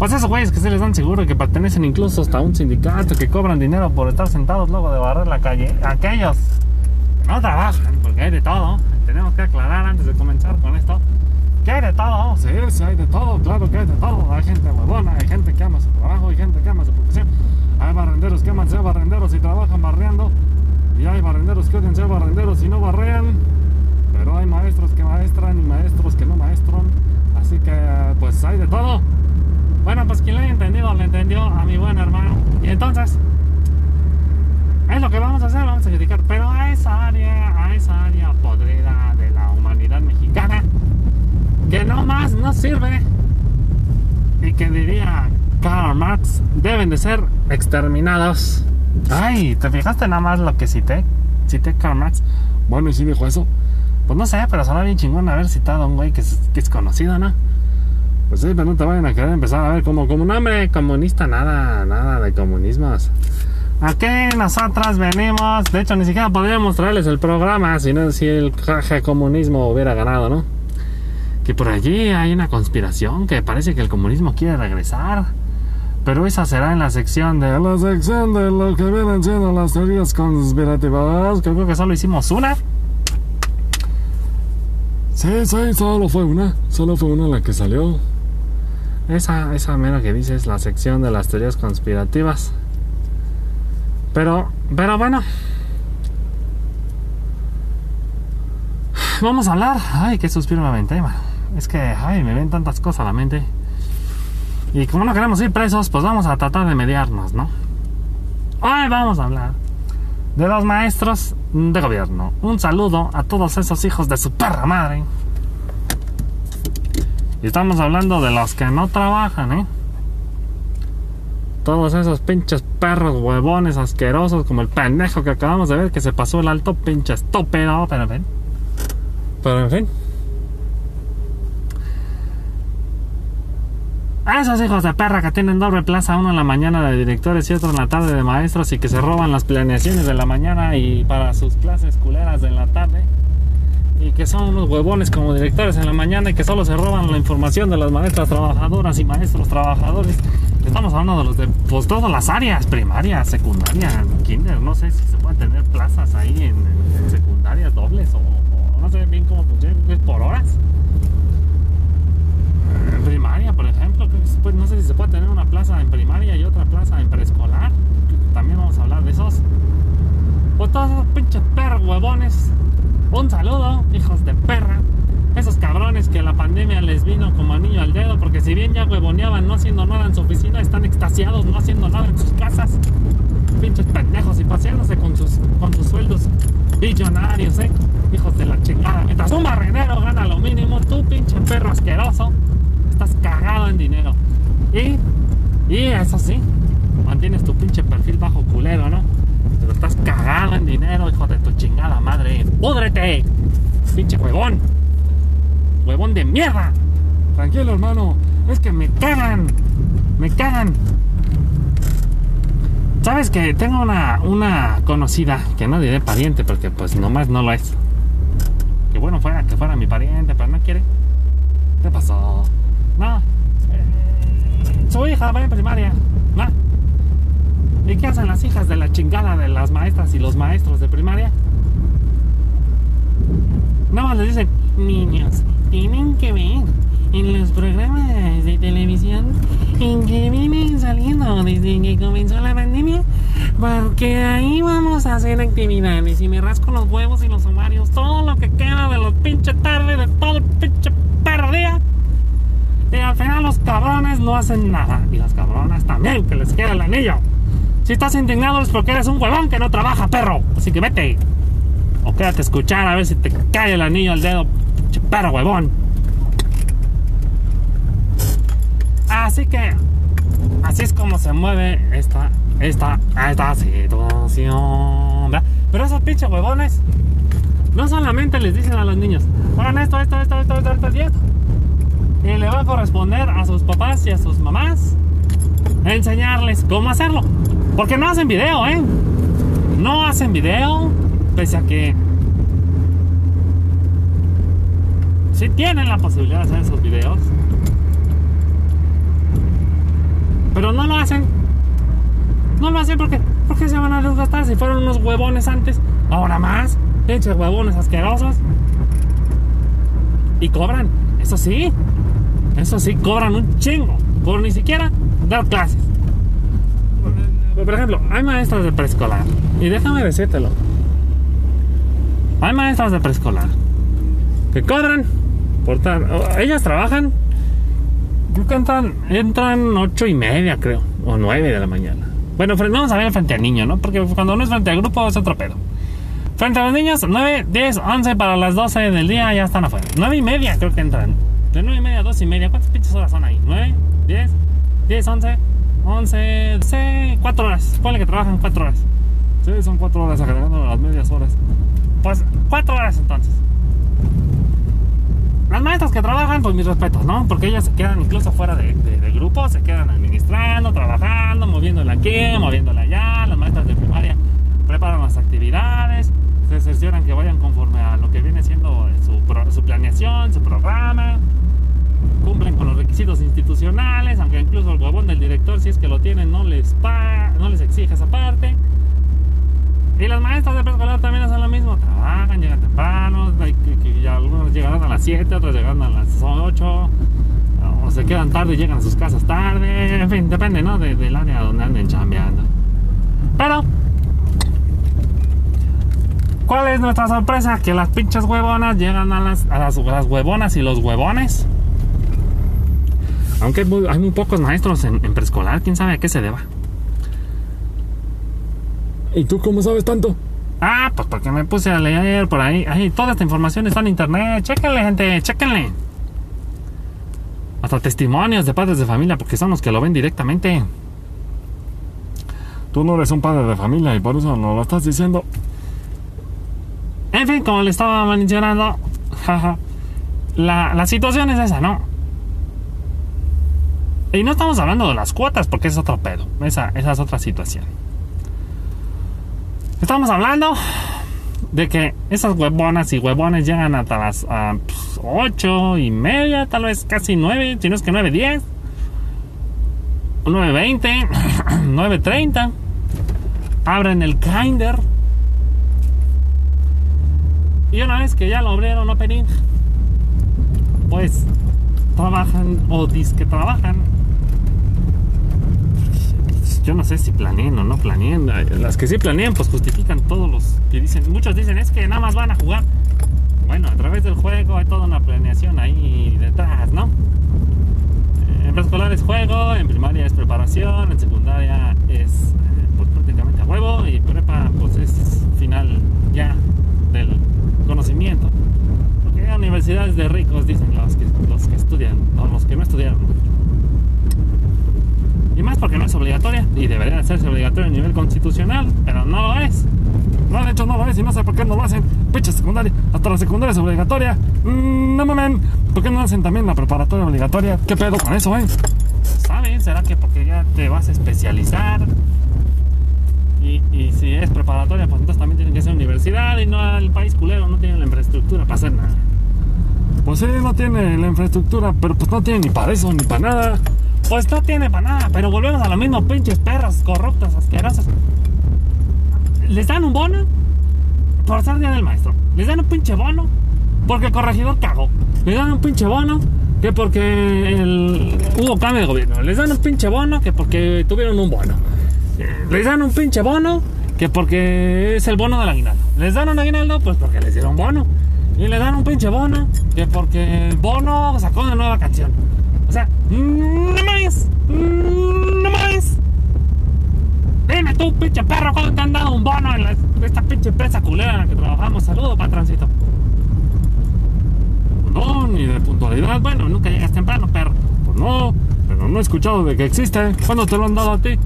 pues esos güeyes que se les dan seguro que pertenecen incluso hasta a un sindicato, que cobran dinero por estar sentados luego de barrer la calle, aquellos que no trabajan, porque hay de todo, tenemos que aclarar antes de comenzar con esto, que hay de todo, Sí, sí, hay de todo, claro que hay de todo. Hay gente huevona, hay gente que ama su trabajo, hay gente que ama su profesión. Hay barrenderos que aman ser barrenderos y trabajan barreando. Y hay barrenderos que odian ser barrenderos y no barrean. Pero hay maestros que maestran y maestros que no maestran. Así que, pues hay de todo. Bueno, pues quien lo haya entendido, lo entendió a mi buen hermano. Y entonces, es lo que vamos a hacer, vamos a criticar. Pero a esa área, a esa área podrida de la humanidad mexicana, que no más no sirve. Y que diría Karl Marx, deben de ser exterminados. Ay, ¿te fijaste nada más lo que cité? Cité Karl Marx. Bueno, ¿y si dijo eso? Pues no sé, pero suena bien chingón haber citado a un güey que que es conocido, ¿no? Pues sí, pero no te vayan a querer empezar a ver como, como un hombre comunista, nada, nada de comunismos. Aquí nosotras venimos, de hecho ni siquiera podría mostrarles el programa si, no, si el comunismo hubiera ganado, ¿no? Que por allí hay una conspiración que parece que el comunismo quiere regresar. Pero esa será en la sección de... La sección de lo que vienen siendo las teorías conspirativas. Creo que solo hicimos una. Sí, sí, solo fue una. Solo fue una la que salió. Esa, esa mera que dice es la sección de las teorías conspirativas. Pero, pero bueno. Vamos a hablar. Ay, qué suspiro me aventé. Es que, ay, me ven tantas cosas a la mente. Y como no queremos ir presos, pues vamos a tratar de mediarnos, ¿no? Hoy vamos a hablar de los maestros de gobierno. Un saludo a todos esos hijos de su perra madre. Y estamos hablando de los que no trabajan, ¿eh? Todos esos pinches perros huevones asquerosos como el pendejo que acabamos de ver que se pasó el alto pinche estúpido, pero en fin. Pero en fin. Esos hijos de perra que tienen doble plaza, uno en la mañana de directores y otro en la tarde de maestros y que se roban las planeaciones de la mañana y para sus clases culeras de la tarde. Y que son unos huevones como directores en la mañana y que solo se roban la información de las maestras trabajadoras y maestros trabajadores. Estamos hablando de los de pues, todas las áreas, primaria, secundaria, kinder, no sé si se pueden tener plazas ahí en, secundarias dobles o, no sé bien cómo funciona, por horas. En primaria, por ejemplo, puede- no sé si se puede tener una plaza en primaria y otra plaza en preescolar. También vamos a hablar de esos. Pues todos esos pinches perros huevones. Un saludo, hijos de perra. Esos cabrones que la pandemia les vino como anillo al dedo, porque si bien ya huevoneaban no haciendo nada en su oficina, están extasiados no haciendo nada en sus casas. Pinches pendejos y paseándose con sus, con sus sueldos billonarios, eh. Hijos de la chingada. Mientras un barrenero gana lo mínimo, tú pinche perro asqueroso, estás cagado en dinero. Y, y eso sí, mantienes tu pinche perfil bajo culero, ¿no? Pero estás cagado en dinero, hijo de tu chingada madre. ¡Púdrete! Pinche huevón. Huevón de mierda. Tranquilo, hermano. Es que me cagan. Me cagan. Sabes que tengo una, una conocida, que no diré pariente, porque pues nomás no lo es. Que bueno fuera que fuera mi pariente, pero no quiere. ¿Qué pasó? No. eh, su hija va en primaria. ¿no? ¿Y qué hacen las hijas de la chingada de las maestras y los maestros de primaria? Nada más les dicen, niños, tienen que ver en los programas de televisión en que vienen saliendo desde que comenzó la pandemia, porque ahí vamos a hacer actividades y me rasco los huevos y los ovarios, todo lo que queda de los pinche tarde, de todo el pinche perro día. Y al final los cabrones no hacen nada. Y las cabronas también, que les queda el anillo. Si estás indignado es porque eres un huevón que no trabaja, perro. Así que vete. O quédate a escuchar a ver si te cae el anillo al dedo, perro huevón. Así que, así es como se mueve esta, esta, esta situación. Pero esos pinches huevones no solamente les dicen a los niños, hagan esto, esto, esto, esto, esto, esto esto. Y le va a corresponder a sus papás y a sus mamás enseñarles cómo hacerlo. Porque no hacen video, ¿eh? No hacen video, pese a que sí tienen la posibilidad de hacer esos videos. Pero no lo hacen. No lo hacen porque, porque se van a desgastar. Si fueron unos huevones antes, ahora más. Pinches huevones asquerosos. Y cobran. Eso sí. Eso sí, cobran un chingo. Por ni siquiera dar clases. Por ejemplo, hay maestras de preescolar. Y déjame decírtelo. Hay maestras de preescolar que cobran por tal. Ellas trabajan. Creo que entran, entran ocho y media, creo. O nueve de la mañana. Bueno, vamos a ver frente al niño, ¿no? Porque cuando uno es frente al grupo es otro pedo. Frente a los niños, 9, 10, 11 para las 12 del día ya están afuera. 9 y media creo que entran. De 9 y media a 2 y media. ¿Cuántas pinches horas son ahí? 9, 10, 10, 11, 11, 12, 4 horas. Ponle que trabajan 4 horas. Sí, son 4 horas agregando las medias horas. Pues 4 horas entonces. Las maestras que trabajan, pues mis respetos, ¿no? Porque ellas se quedan incluso fuera de, de, de grupo, se quedan administrando, trabajando, moviéndola aquí, moviéndola allá. Las maestras de primaria preparan las actividades, se cercioran que vayan conforme a lo que viene siendo su, su planeación, su programa, cumplen con los requisitos institucionales, aunque incluso el huevón del director, si es que lo tienen, no les, pa no les exige esa parte. Y las maestras de preescolar también hacen lo mismo, trabajan, llegan temprano, algunos llegarán a las 7, otros llegarán a las 8, o se quedan tarde y llegan a sus casas tarde, en fin, depende, ¿no? De, del área donde anden chambeando. Pero, ¿cuál es nuestra sorpresa? Que las pinches huevonas llegan a las, a las, a las huevonas y los huevones. Aunque hay muy, hay muy pocos maestros en, en preescolar, quién sabe a qué se deba. ¿Y tú cómo sabes tanto? Ah, pues porque me puse a leer por ahí. Ahí, toda esta información está en internet. Chéquenle, gente, chéquenle. Hasta testimonios de padres de familia, porque son los que lo ven directamente. Tú no eres un padre de familia y por eso no lo estás diciendo. En fin, como le estaba mencionando, jaja, la, la situación es esa, ¿no? Y no estamos hablando de las cuotas, porque es otro pedo. Esa, es otra situación. Estamos hablando de que esas huevonas y huevones llegan hasta las uh, pues, 8 y media, tal vez casi 9, si no es que 9, 10, 9, 20, 9, 30. Abren el Kinder. Y una vez que ya lo abrieron, no pedir, pues trabajan o que trabajan yo no sé si planeen o no planeen. Las que sí planean, pues justifican todos los que dicen. Muchos dicen es que nada más van a jugar. Bueno, a través del juego hay toda una planeación ahí detrás, ¿no? En preescolar es juego, en primaria es preparación, en secundaria es pues prácticamente a huevo y prepa pues es final ya del conocimiento. Porque hay universidades de ricos, dicen los que, los que estudian, o los que no estudiaron. Y más porque no es obligatoria y debería hacerse obligatoria a nivel constitucional, pero no lo es. No, de hecho no lo es y no sé por qué no lo hacen. Picha secundaria, hasta la secundaria es obligatoria. Mm, no mamen, ¿por qué no hacen también la preparatoria obligatoria? ¿Qué pedo con eso, eh? ¿Saben? ¿Será que porque ya te vas a especializar? Y, y si es preparatoria, pues entonces también tiene que ser universidad y no el país culero no tiene la infraestructura para hacer nada. Pues sí, no tiene la infraestructura, pero pues no tiene ni para eso ni para nada. Pues no tiene para nada, pero volvemos a lo mismo, pinches perras corruptas, asquerosas. Les dan un bono por ser día del maestro. Les dan un pinche bono porque el corregidor cagó. Les dan un pinche bono que porque el... hubo cambio de gobierno. Les dan un pinche bono que porque tuvieron un bono. Les dan un pinche bono que porque es el bono del aguinaldo. Les dan un aguinaldo pues porque les dieron bono. Y le dan un pinche bono que porque el bono sacó una nueva canción. O sea, no más, no más. Dime tú, pinche perro, ¿cuándo te han dado un bono en esta pinche empresa culera en la que trabajamos? Saludos, patroncito. No, ni de puntualidad. Bueno, nunca llegas temprano, perro. Pues no, pero no he escuchado de que existe. ¿Cuándo te lo han dado a ti?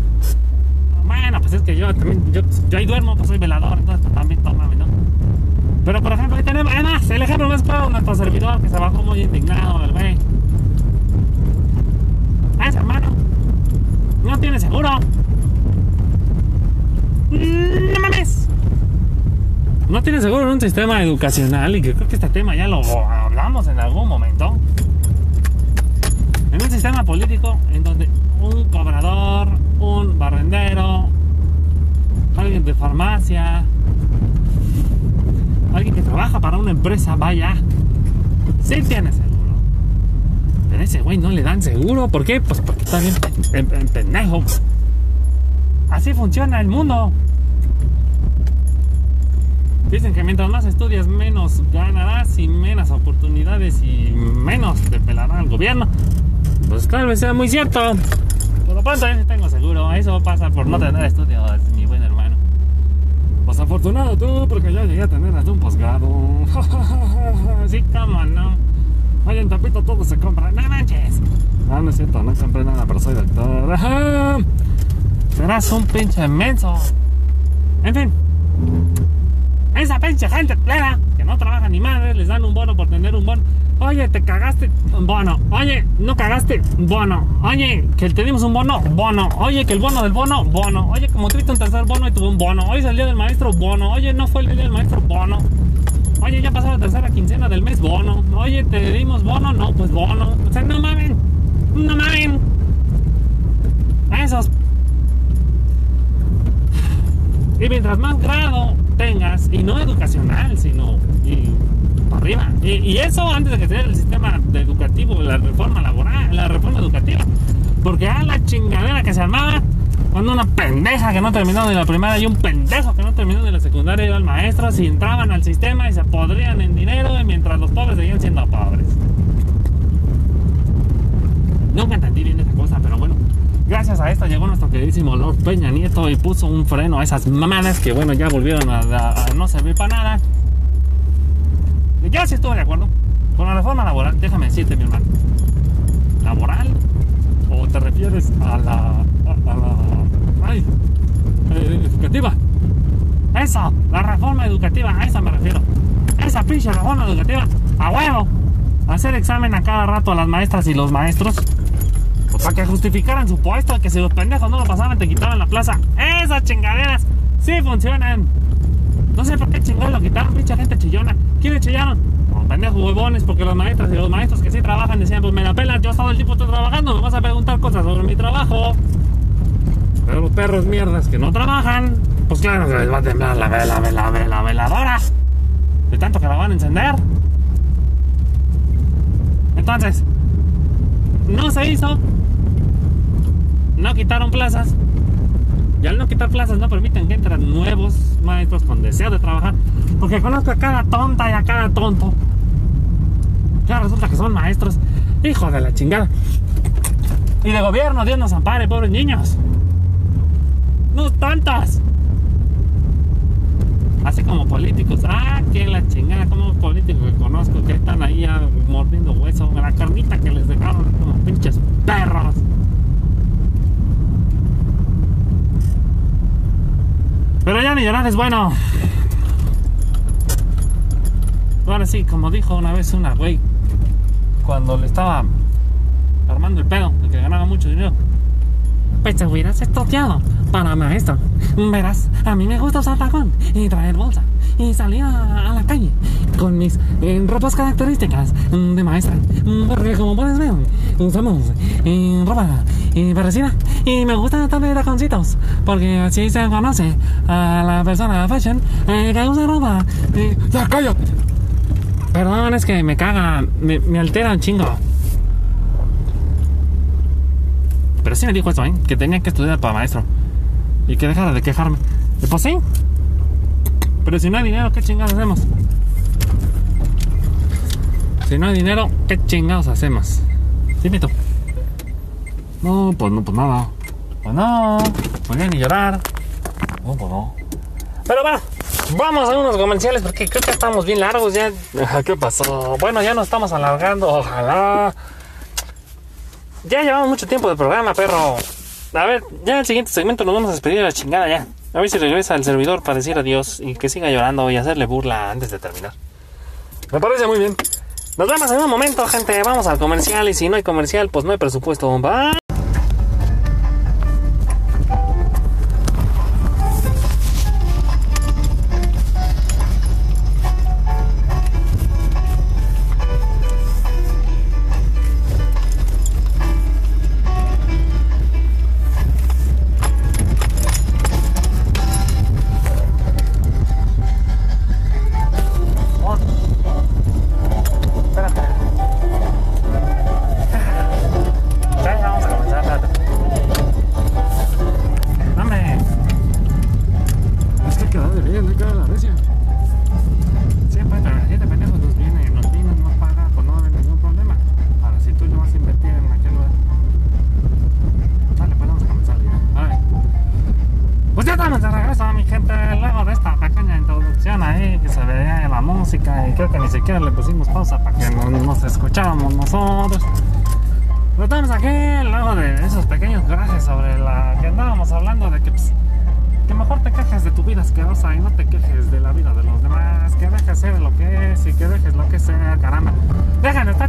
Bueno, pues es que yo también, yo, yo ahí duermo, pues soy velador, entonces pues, también tómame, ¿no? Pero por ejemplo, ahí tenemos, además, el ejemplo más claro, nuestro servidor que se bajó muy indignado, el güey. Hermano. No tiene seguro. No mames. No tiene seguro en un sistema educacional y creo que este tema ya lo hablamos en algún momento en un sistema político en donde un cobrador, un barrendero, alguien de farmacia, alguien que trabaja para una empresa, vaya, sí tiene Pero ese güey no le dan seguro. ¿Por qué? Pues porque está bien en, en pendejo. Así funciona el mundo. Dicen que mientras más estudias, menos ganarás y menos oportunidades y menos te pelará el gobierno. Pues claro que sea muy cierto. Por lo pronto yo sí tengo seguro. Eso pasa por no tener estudios, mi buen hermano. Pues afortunado tú, porque yo llegué a tener hasta un posgrado. Sí, cómo no. Oye, en Tepito todo se compra. No manches. Ah, no es cierto, no compré nada, pero soy doctor. Ajá. Serás un pinche inmenso. En fin. Esa pinche gente plena que no trabaja ni madre, les dan un bono por tener un bono. Oye, te cagaste, bono. Oye, no cagaste, bono. Oye, que te dimos un bono, bono. Oye, que el bono del bono, bono. Oye, como tuviste un tercer bono y tuvo un bono. Hoy es el día del maestro, bono. Oye, no fue el día del maestro, bono. Oye, ya pasó la tercera quincena del mes, bono. Oye, te dimos bono, no, pues bono. O sea, no mamen, no mamen. Esos. Y mientras más grado tengas, y no educacional, sino y arriba. Y, eso antes de que sea el sistema educativo, la reforma laboral, la reforma educativa. Porque a la chingadera que se armaba cuando una pendeja que no terminó de la primaria y un pendejo que no terminó de la secundaria iba al maestro, si entraban al sistema y se podrían en dinero, mientras los pobres seguían siendo pobres. Nunca entendí bien esa cosa, pero bueno. Gracias a esto llegó nuestro queridísimo Lord Peña Nieto y puso un freno a esas mamadas que, bueno, ya volvieron a, a- a no servir para nada. Yo sí estuve de acuerdo con la reforma laboral, déjame decirte, mi hermano. ¿Laboral? ¿O te refieres a la. La. ay, educativa? Eso, la reforma educativa, a esa me refiero. Esa pinche reforma educativa, a huevo. Hacer examen a cada rato a las maestras y los maestros. Para que justificaran su puesto, que si los pendejos no lo pasaban te quitaban la plaza. Esas chingaderas sí funcionan. No sé por qué chingados lo quitaron, pinche gente chillona. ¿Quiénes chillaron? Como pendejos huevones, porque las maestras y los maestros que sí trabajan decían, pues me la pelas, yo todo el tiempo trabajando, me vas a preguntar cosas sobre mi trabajo. Perros mierdas que no trabajan, pues claro que les va a temblar la vela, vela, vela, veladora. De tanto que la van a encender. Entonces, no se hizo. No quitaron plazas. Y al no quitar plazas no permiten que entren nuevos maestros con deseo de trabajar. Porque conozco a cada tonta y a cada tonto. Ya resulta que son maestros. Hijo de la chingada. Y de gobierno, Dios nos ampare, pobres niños. No tantas. Así como políticos. Ah, que la chingada, como políticos que conozco que están ahí mordiendo hueso. La carnita que les dejaron como pinches perros. Pero ya ni llorar es bueno. Ahora sí, como dijo una vez una güey, cuando le estaba armando el pedo de que ganaba mucho dinero. Pues te hubieras estudiado para maestro. Verás, a mí me gusta usar tacón y traer bolsa y salir a, la calle con mis eh, ropas características de maestra. Porque como puedes ver, usamos eh, ropa eh, parecida y me gusta tener taconcitos porque así se conoce a la persona fashion eh, que usa ropa. eh, Ya, cállate. Perdón, es que me caga, me, me altera un chingo. Pero sí me dijo eso, ¿eh? Que tenía que estudiar para maestro. Y que dejara de quejarme. Y pues sí. Pero si no hay dinero, ¿qué chingados hacemos? Si no hay dinero, ¿qué chingados hacemos? Dime tú. No, pues no, pues nada. Pues no, pues ya ni llorar. No, pues no. Pero bueno, vamos a unos comerciales porque creo que estamos bien largos ya. ¿Qué pasó? Bueno, ya nos estamos alargando, ojalá. Ya llevamos mucho tiempo de programa, perro. A ver, ya en el siguiente segmento nos vamos a despedir de la chingada ya. A ver si regresa el servidor para decir adiós y que siga llorando y hacerle burla antes de terminar. Me parece muy bien. Nos vemos en un momento, gente. Vamos al comercial y si no hay comercial, pues no hay presupuesto. Bye.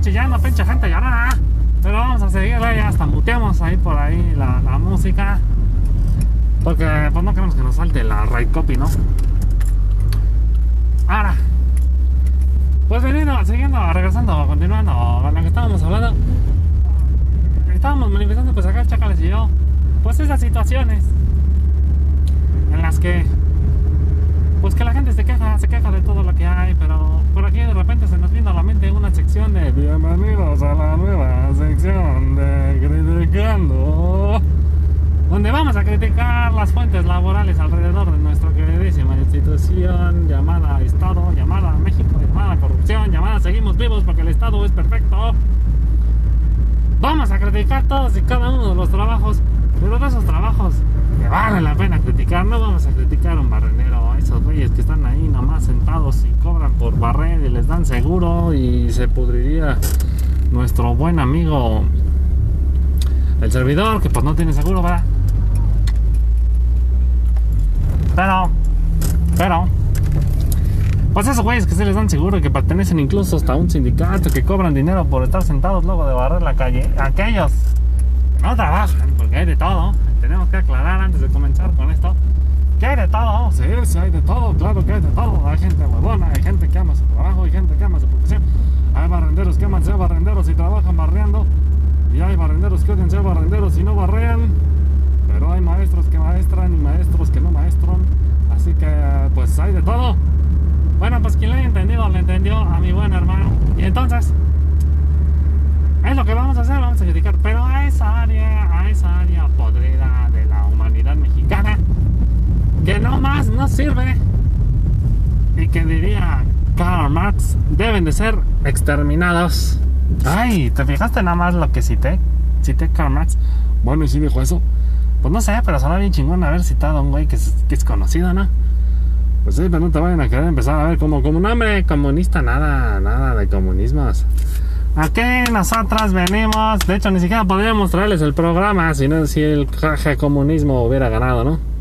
Chillando, pinche gente llorona. Pero vamos a seguir, ya hasta muteamos ahí por ahí la, música. Porque pues no queremos que nos salte la right copy, ¿no? Ahora, pues veniendo, siguiendo, regresando, continuando a lo que estábamos hablando. Estábamos manifestando pues acá Chacales y yo, pues esas situaciones en las que pues que la gente se queja, se queja de todo lo que hay, pero por aquí de se nos vino a la mente una sección de bienvenidos a la nueva sección de criticando donde vamos a criticar las fuentes laborales alrededor de nuestra queridísima institución llamada Estado, llamada México, llamada corrupción, llamada Seguimos vivos porque el Estado es perfecto. Vamos a criticar todos y cada uno de los trabajos, pero de esos trabajos que vale la pena criticar, no vamos a criticar un barrenero, esos güeyes que están ahí nomás sentados y cobran por barrer y les dan seguro y se pudriría nuestro buen amigo el servidor que pues no tiene seguro, ¿verdad? Pero, pero, pues esos güeyes que se les dan seguro y que pertenecen incluso hasta un sindicato, que cobran dinero por estar sentados luego de barrer la calle, aquellos que no trabajan, porque hay de todo, tenemos que aclarar antes de comenzar con esto, que hay de todo, sí, sí hay de todo, claro que hay de todo, hay gente huevona, hay gente que ama su trabajo, hay gente que ama su profesión, hay barrenderos que aman ser barrenderos y trabajan barriendo, y hay barrenderos que odian ser barrenderos y no barrean, pero hay maestros que maestran y maestros que no maestran. Así que, pues hay de todo. Bueno, pues quien lo haya entendido, lo entendió a mi buen hermano. Y entonces, es lo que vamos a hacer, vamos a criticar. Pero a esa área, a esa área podrida de la humanidad mexicana, que no más no sirve. Y que diría Karl Marx, deben de ser exterminados. Ay, ¿te fijaste nada más lo que cité? Cité Karl Marx. Bueno, y sí dijo eso. Pues no sé, pero suena bien chingón haber citado a un güey que es, conocido, ¿no? Pues sí, pero no te vayan a querer empezar a ver como, como un hombre comunista, nada, nada de comunismos. Aquí nosotras venimos, de hecho ni siquiera podría mostrarles el programa si, no, si el comunismo hubiera ganado, ¿no?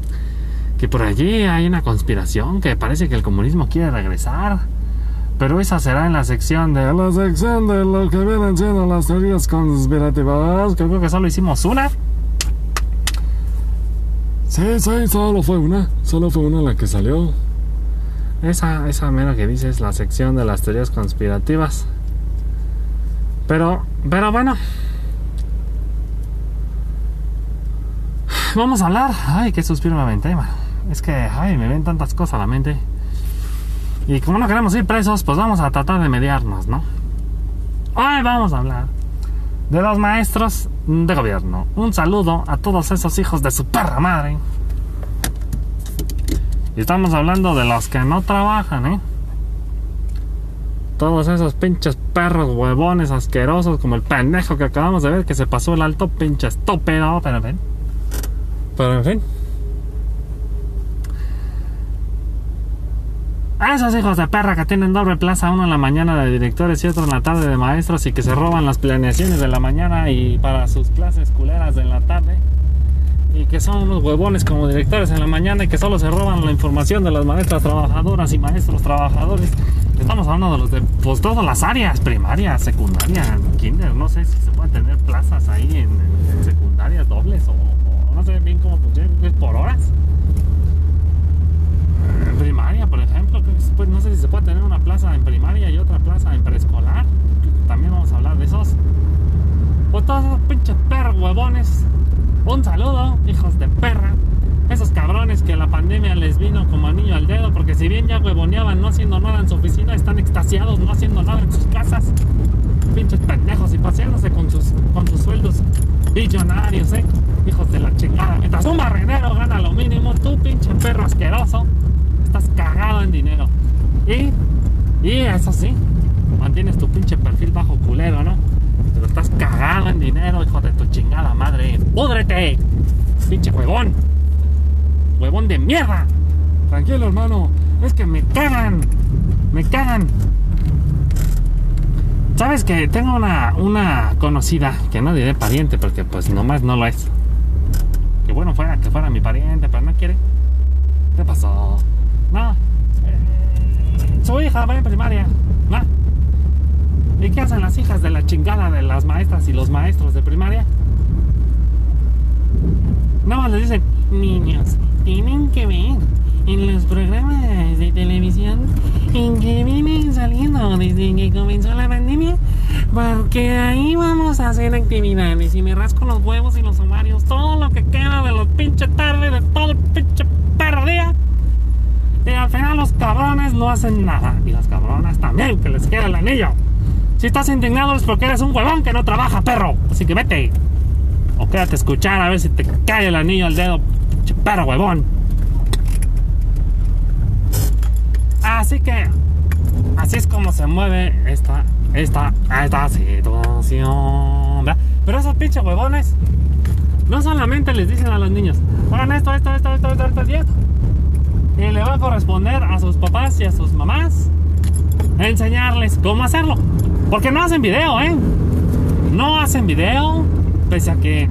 Que por allí hay una conspiración que parece que el comunismo quiere regresar. Pero esa será en la sección de la sección de lo que vienen siendo las teorías conspirativas. Creo que solo hicimos una. Sí, sí, solo fue una. Solo fue una la que salió. Esa, esa mera que dice es la sección de las teorías conspirativas. Pero, pero bueno. Vamos a hablar. Ay, qué suspiro me mente, Es que, ay, me ven tantas cosas a la mente. Y como no queremos ir presos, pues vamos a tratar de mediarnos, ¿no? Hoy vamos a hablar de los maestros de gobierno. Un saludo a todos esos hijos de su perra madre. Y estamos hablando de los que no trabajan, ¿eh? Todos esos pinches perros huevones asquerosos como el pendejo que acabamos de ver que se pasó el alto pinche estúpido, pero en fin. Pero en fin. A esos hijos de perra que tienen doble plaza, uno en la mañana de directores y otro en la tarde de maestros y que se roban las planeaciones de la mañana y para sus clases culeras de la tarde. Y que son unos huevones como directores en la mañana y que solo se roban la información de las maestras trabajadoras y maestros trabajadores. Estamos hablando de los de pues, todas las áreas, primaria, secundaria, kinder, no sé si se pueden tener plazas ahí en, secundarias dobles o, o, no sé bien cómo funciona, es por horas. Primaria, por ejemplo, pues, no sé si se puede tener una plaza en primaria y otra plaza en preescolar. También vamos a hablar de esos. Pues todos esos pinches perros huevones. Un saludo, hijos de perra. Esos cabrones que la pandemia les vino como anillo al dedo, porque si bien ya huevoneaban no haciendo nada en su oficina, están extasiados no haciendo nada en sus casas. Pinches pendejos y paseándose con sus, con sus sueldos billonarios, eh. Hijos de la chingada. Mientras un barrenero gana lo mínimo, tú pinche perro asqueroso, estás cagado en dinero. Y, y eso sí, mantienes tu pinche perfil bajo culero, ¿no? Pero estás cagado en dinero, hijo de tu chingada madre. ¡Púdrete! ¡Pinche huevón! huevón de mierda. Tranquilo, hermano. Es que me cagan. Me cagan. Sabes que tengo una, una conocida, que no diré pariente, porque pues nomás no lo es. Que bueno fuera que fuera mi pariente, pero no quiere. ¿Qué pasó? No. Su hija va en primaria. ¿no? ¿Y qué hacen las hijas de la chingada de las maestras y los maestros de primaria? Nada más les dicen, niños, tienen que ver en los programas de televisión en que vienen saliendo desde que comenzó la pandemia, porque ahí vamos a hacer actividades y me rasco los huevos y los ovarios, todo lo que queda de los pinche tarde, de todo el pinche perdía. Y al final los cabrones no hacen nada. Y las cabronas también, que les queda el anillo. Si estás indignado es porque eres un huevón que no trabaja, perro. Así que vete. O quédate a escuchar a ver si te cae el anillo al dedo, perro huevón. Así que así es como se mueve esta, esta, esta situación. Pero esos pinches huevones no solamente les dicen a los niños, hagan esto, esto, esto, esto, esto, esto y esto. Y le va a corresponder a sus papás y a sus mamás enseñarles cómo hacerlo. Porque no hacen video, ¿eh? No hacen video, pese a que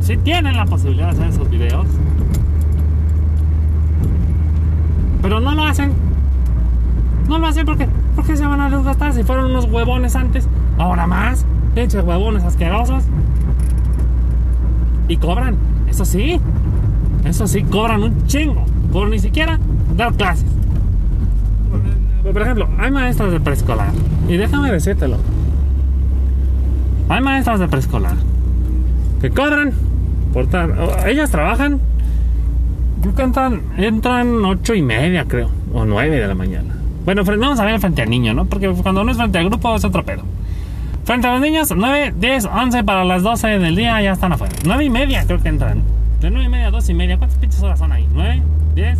sí tienen la posibilidad de hacer esos videos. Pero no lo hacen. No lo hacen porque, porque se van a desgastar. Si fueron unos huevones antes, ahora más. Pinches huevones asquerosos. Y cobran. Eso sí. Eso sí, cobran un chingo. Por ni siquiera dar clases. Por ejemplo, hay maestras de preescolar. Y déjame decírtelo. Hay maestras de preescolar que cobran por tal. Ellas trabajan Creo que entran, entran ocho y media, creo, o nueve de la mañana. Bueno, vamos a ver frente al niño, ¿no? Porque cuando uno es frente al grupo es otro pedo. Frente a los niños, 9, 10, 11 para las 12 del día ya están afuera. 9 y media creo que entran. De 9 y media a 2 y media. ¿Cuántas pinches horas son ahí? 9, 10,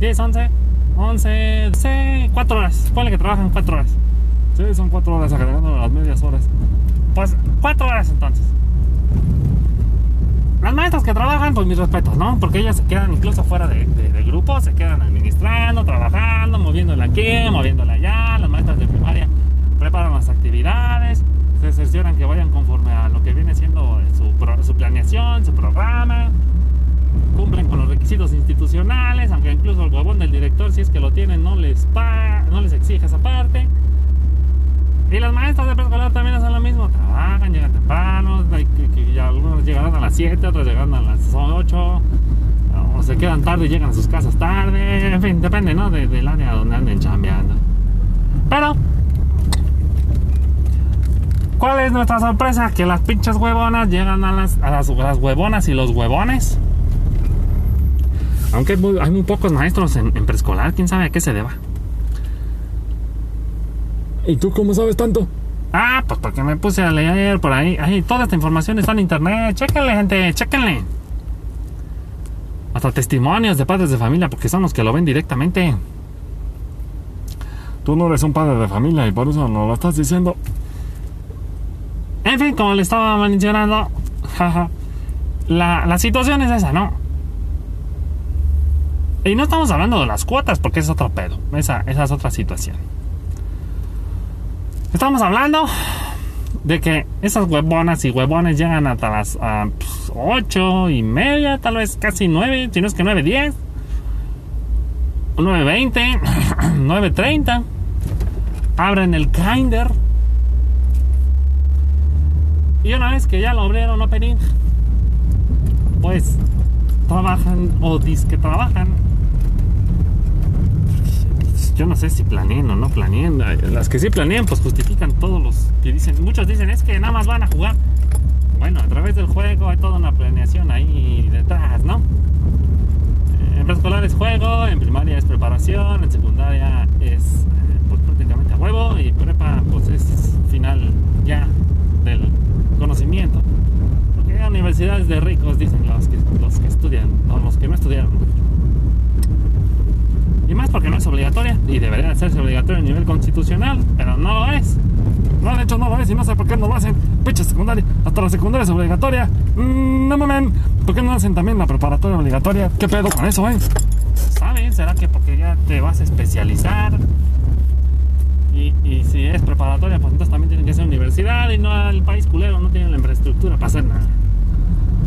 10, 11, 11, 12, 4 horas. Ponle que trabajan 4 horas. Sí, son cuatro horas agregando las medias horas. Pues 4 horas entonces. Las maestras que trabajan, pues mis respetos, ¿no? Porque ellas se quedan incluso fuera de, de, de grupo, se quedan administrando, trabajando, moviéndola aquí, moviéndola allá. Las maestras de primaria preparan las actividades, se cercioran que vayan conforme a lo que viene siendo su, su planeación, su programa. Cumplen con los requisitos institucionales, aunque incluso el huevón del director, si es que lo tienen, no les, pa no les exige esa parte. Y las maestras de preescolar también hacen lo mismo, trabajan, llegan temprano, algunos llegarán a las 7, otros llegarán a las 8, o se quedan tarde y llegan a sus casas tarde, en fin, depende, ¿no? De- del área donde anden chambeando. Pero, ¿cuál es nuestra sorpresa? Que las pinches huevonas llegan a las, a las, a las huevonas y los huevones. Aunque hay muy, hay muy pocos maestros en, en preescolar, quién sabe a qué se deba. ¿Y tú cómo sabes tanto? Ah, pues porque me puse a leer por ahí. Ahí, toda esta información está en internet. Chéquenle, gente, chéquenle. Hasta testimonios de padres de familia, porque son los que lo ven directamente. Tú no eres un padre de familia y por eso no lo estás diciendo. En fin, como le estaba mencionando, jaja, la, la situación es esa, ¿no? Y no estamos hablando de las cuotas, porque es otro pedo. Esa, es otra situación. Estamos hablando de que esas huevonas y huevones llegan hasta las ah, pues, y media, tal vez casi nueve, si no es que nueve diez, nueve veinte, nueve treinta. Abren el kinder. Y una vez que ya lo abrieron no pedir, pues trabajan o que trabajan. Yo no sé si planeen o no planeen. Las que sí planean, pues justifican todos los que dicen. Muchos dicen es que nada más van a jugar. Bueno, a través del juego hay toda una planeación ahí detrás, ¿no? En preescolar es juego, en primaria es preparación, en secundaria es eh, pues prácticamente a huevo y prepa pues es final ya del conocimiento. Porque universidades de ricos, dicen los que, los que estudian, o los que no estudiaron. Y más porque no es obligatoria y debería hacerse obligatoria a nivel constitucional, pero no lo es. Lo han hecho, no lo es y no sé por qué no lo hacen. Pinche secundaria, hasta la secundaria es obligatoria. Mm, no mamen, ¿por qué no hacen también la preparatoria obligatoria? ¿Qué pedo con eso, eh? ¿Saben? ¿Será que porque ya te vas a especializar? Y, y si es preparatoria, pues entonces también tiene que ser universidad y no el país culero, no tiene la infraestructura para hacer nada.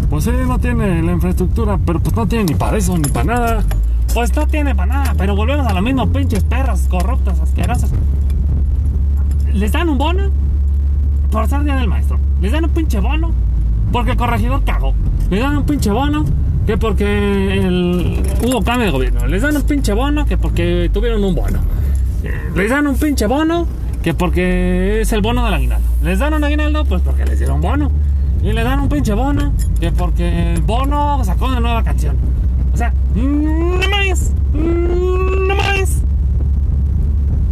Pues sí, no tiene la infraestructura, pero pues no tiene ni para eso ni para nada. Pues no tiene para nada, pero volvemos a lo mismo, pinches perras corruptas, asquerosas. Les dan un bono por ser día del maestro. Les dan un pinche bono porque el corregidor cagó. Les dan un pinche bono que porque hubo cambio de gobierno. Les dan un pinche bono que porque tuvieron un bono. Les dan un pinche bono que porque es el bono del aguinaldo. Les dan un aguinaldo pues porque les dieron bono. Y les dan un pinche bono que porque el bono sacó una nueva canción. O sea, no mm, no más.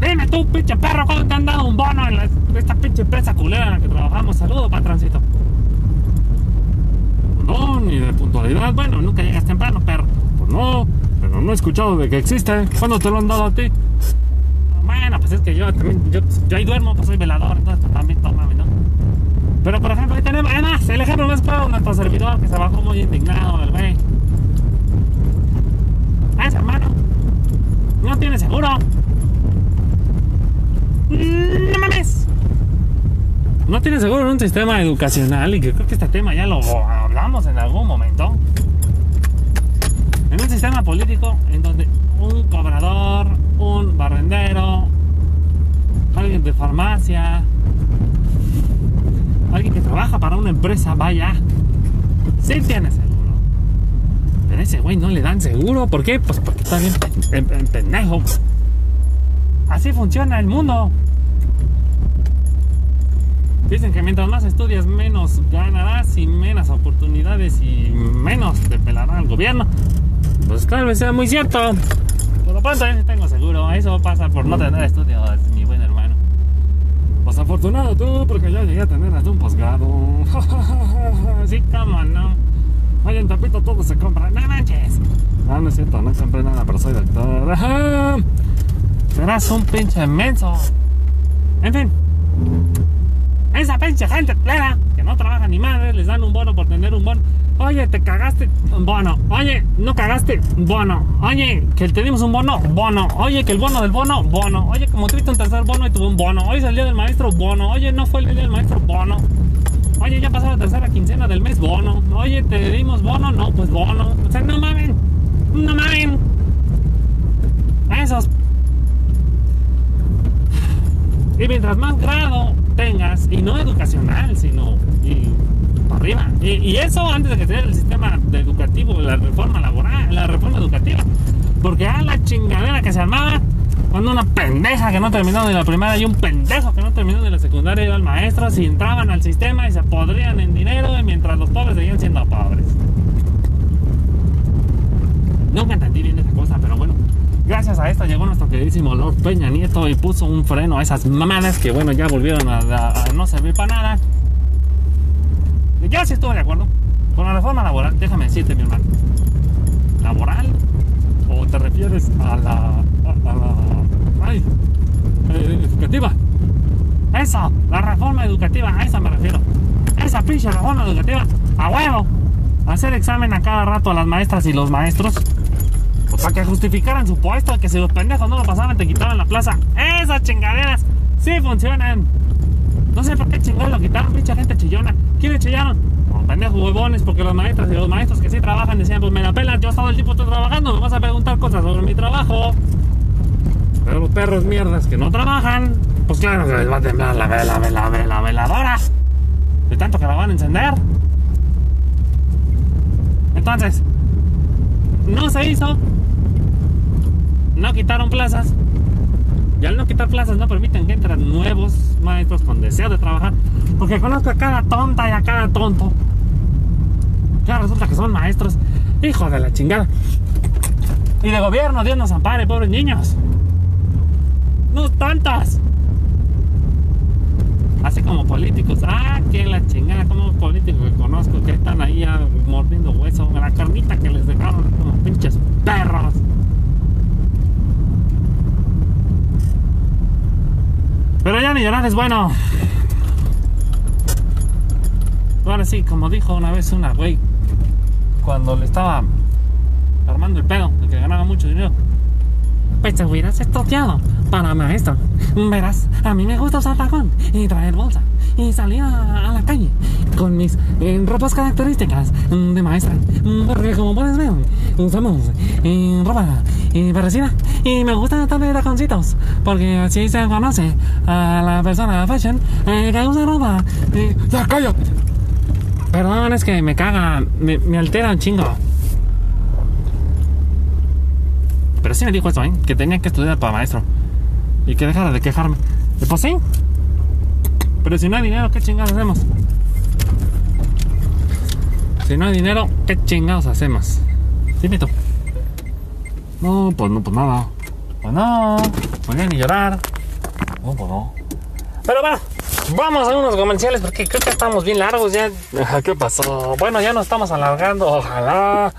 Dime tú, pinche perro, ¿cuándo te han dado un bono en la- esta pinche empresa culera en la que trabajamos? Saludos, patroncito. No, ni de puntualidad. Bueno, nunca llegas temprano, perro. Pues no, pero no he escuchado de que existe. ¿Cuándo te lo han dado a ti? Bueno, pues es que yo también, yo, yo ahí duermo, pues soy velador, entonces pues, también tómame, ¿no? Pero por ejemplo, ahí tenemos, además, el ejemplo más claro, nuestro servidor que se bajó muy indignado, el güey. Ese hermano, no tiene seguro. No mames. No tiene seguro en un sistema educacional y que creo que este tema ya lo hablamos en algún momento. En un sistema político en donde un cobrador, un barrendero, alguien de farmacia, alguien que trabaja para una empresa, vaya, sí tiene seguro. Pero a ese güey no le dan seguro. ¿Por qué? Pues porque está bien pen- pendejo. Así funciona el mundo. Dicen que mientras más estudias, menos ganarás y menos oportunidades y menos te pelará el gobierno. Pues tal vez sea muy cierto. Por lo pronto yo sí tengo seguro. Eso pasa por no tener estudios, mi buen hermano. Pues afortunado tú, porque yo llegué a tener hasta un posgrado. Sí, cómo no. Oye, en Tepito todo se compra. No manches. Ah, no es cierto, no compré nada, pero soy doctor. Ajá. Serás un pinche inmenso. En fin. Esa pinche gente plena que no trabaja ni madre, les dan un bono por tener un bono. Oye, te cagaste, bono. Oye, no cagaste, bono. Oye, que te dimos un bono, bono. Oye, que el bono del bono, bono. Oye, como tuviste un tercer bono y tuvo un bono. Hoy es el día del maestro, bono. Oye, no fue el día del maestro, bono. Oye, ya pasó la tercera quincena del mes, bono. Oye, te dimos bono, no, pues bono. O sea, no mamen, no mamen. Esos y mientras más grado tengas, y no educacional, sino y para arriba. Y, eso antes de que sea el sistema educativo, la reforma laboral, la reforma educativa. Porque a la chingadera que se armaba cuando una pendeja que no terminó de la primaria y un pendejo que no terminó de la secundaria iba al maestro, si entraban al sistema y se podrían en dinero, mientras los pobres seguían siendo pobres. Nunca entendí bien esa cosa, pero bueno. Gracias a esto llegó nuestro queridísimo Lord Peña Nieto y puso un freno a esas mamadas que, bueno, ya volvieron a, no servir para nada. Yo sí estuve de acuerdo con la reforma laboral, déjame decirte, mi hermano. ¿Laboral? ¿O te refieres a la. a la. Eh, educativa? Eso, la reforma educativa, a esa me refiero. Esa pinche reforma educativa, a huevo. Hacer examen a cada rato a las maestras y los maestros. Para que justificaran su puesto, que si los pendejos no lo pasaban te quitaban la plaza. Esas chingaderas sí funcionan. No sé por qué chingados lo quitaron, pinche gente chillona. ¿Quiénes chillaron? Como pendejos huevones, porque las maestras y los maestros que sí trabajan decían, pues me la pelas, yo todo el tiempo estoy trabajando, me vas a preguntar cosas sobre mi trabajo. Pero los perros mierdas que no trabajan, pues claro que les va a temblar la vela, vela, vela, veladora. De tanto que la van a encender. Entonces, no se hizo. No quitaron plazas. Y al no quitar plazas no permiten que entren nuevos maestros con deseo de trabajar. Porque conozco a cada tonta y a cada tonto. Ya resulta que son maestros. Hijo de la chingada. Y de gobierno, Dios nos ampare, pobres niños. No tantas. Así como políticos. Ah, que la chingada, como políticos que conozco que están ahí ya mordiendo hueso. La carnita que les dejaron como pinches perros. Pero ya ni llorar es bueno. ahora sí, como dijo una vez una güey, cuando le estaba armando el pedo, de que ganaba mucho dinero. Pues te hubieras estudiado para maestro. Verás, a mí me gusta usar tacón y traer bolsa y salir a, la calle con mis eh, ropas características de maestra. Porque como puedes ver, usamos eh, ropa eh, parecida y me gusta darle taconcitos porque así se conoce a la persona fashion eh, que usa ropa. eh, ¡Ya, cállate! Perdón, es que me caga, me, me altera un chingo. Pero sí me dijo eso, ¿eh? Que tenía que estudiar para maestro. Y que dejara de quejarme. Y pues sí. Pero si no hay dinero, ¿qué chingados hacemos? Si no hay dinero, ¿qué chingados hacemos? Dime tú. No, pues no, pues nada. Pues no. Pues ya ni llorar. No, pues no. Pero bueno, vamos a unos comerciales porque creo que estamos bien largos ya. ¿Qué pasó? Bueno, ya nos estamos alargando, ojalá.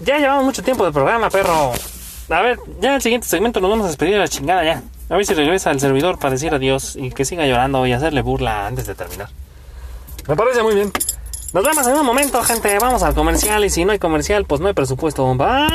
Ya llevamos mucho tiempo de programa, perro. A ver, ya en el siguiente segmento nos vamos a despedir de la chingada ya. A ver si regresa el servidor para decir adiós y que siga llorando y hacerle burla antes de terminar. Me parece muy bien. Nos vemos en un momento, gente. Vamos al comercial y si no hay comercial, pues no hay presupuesto. Bye.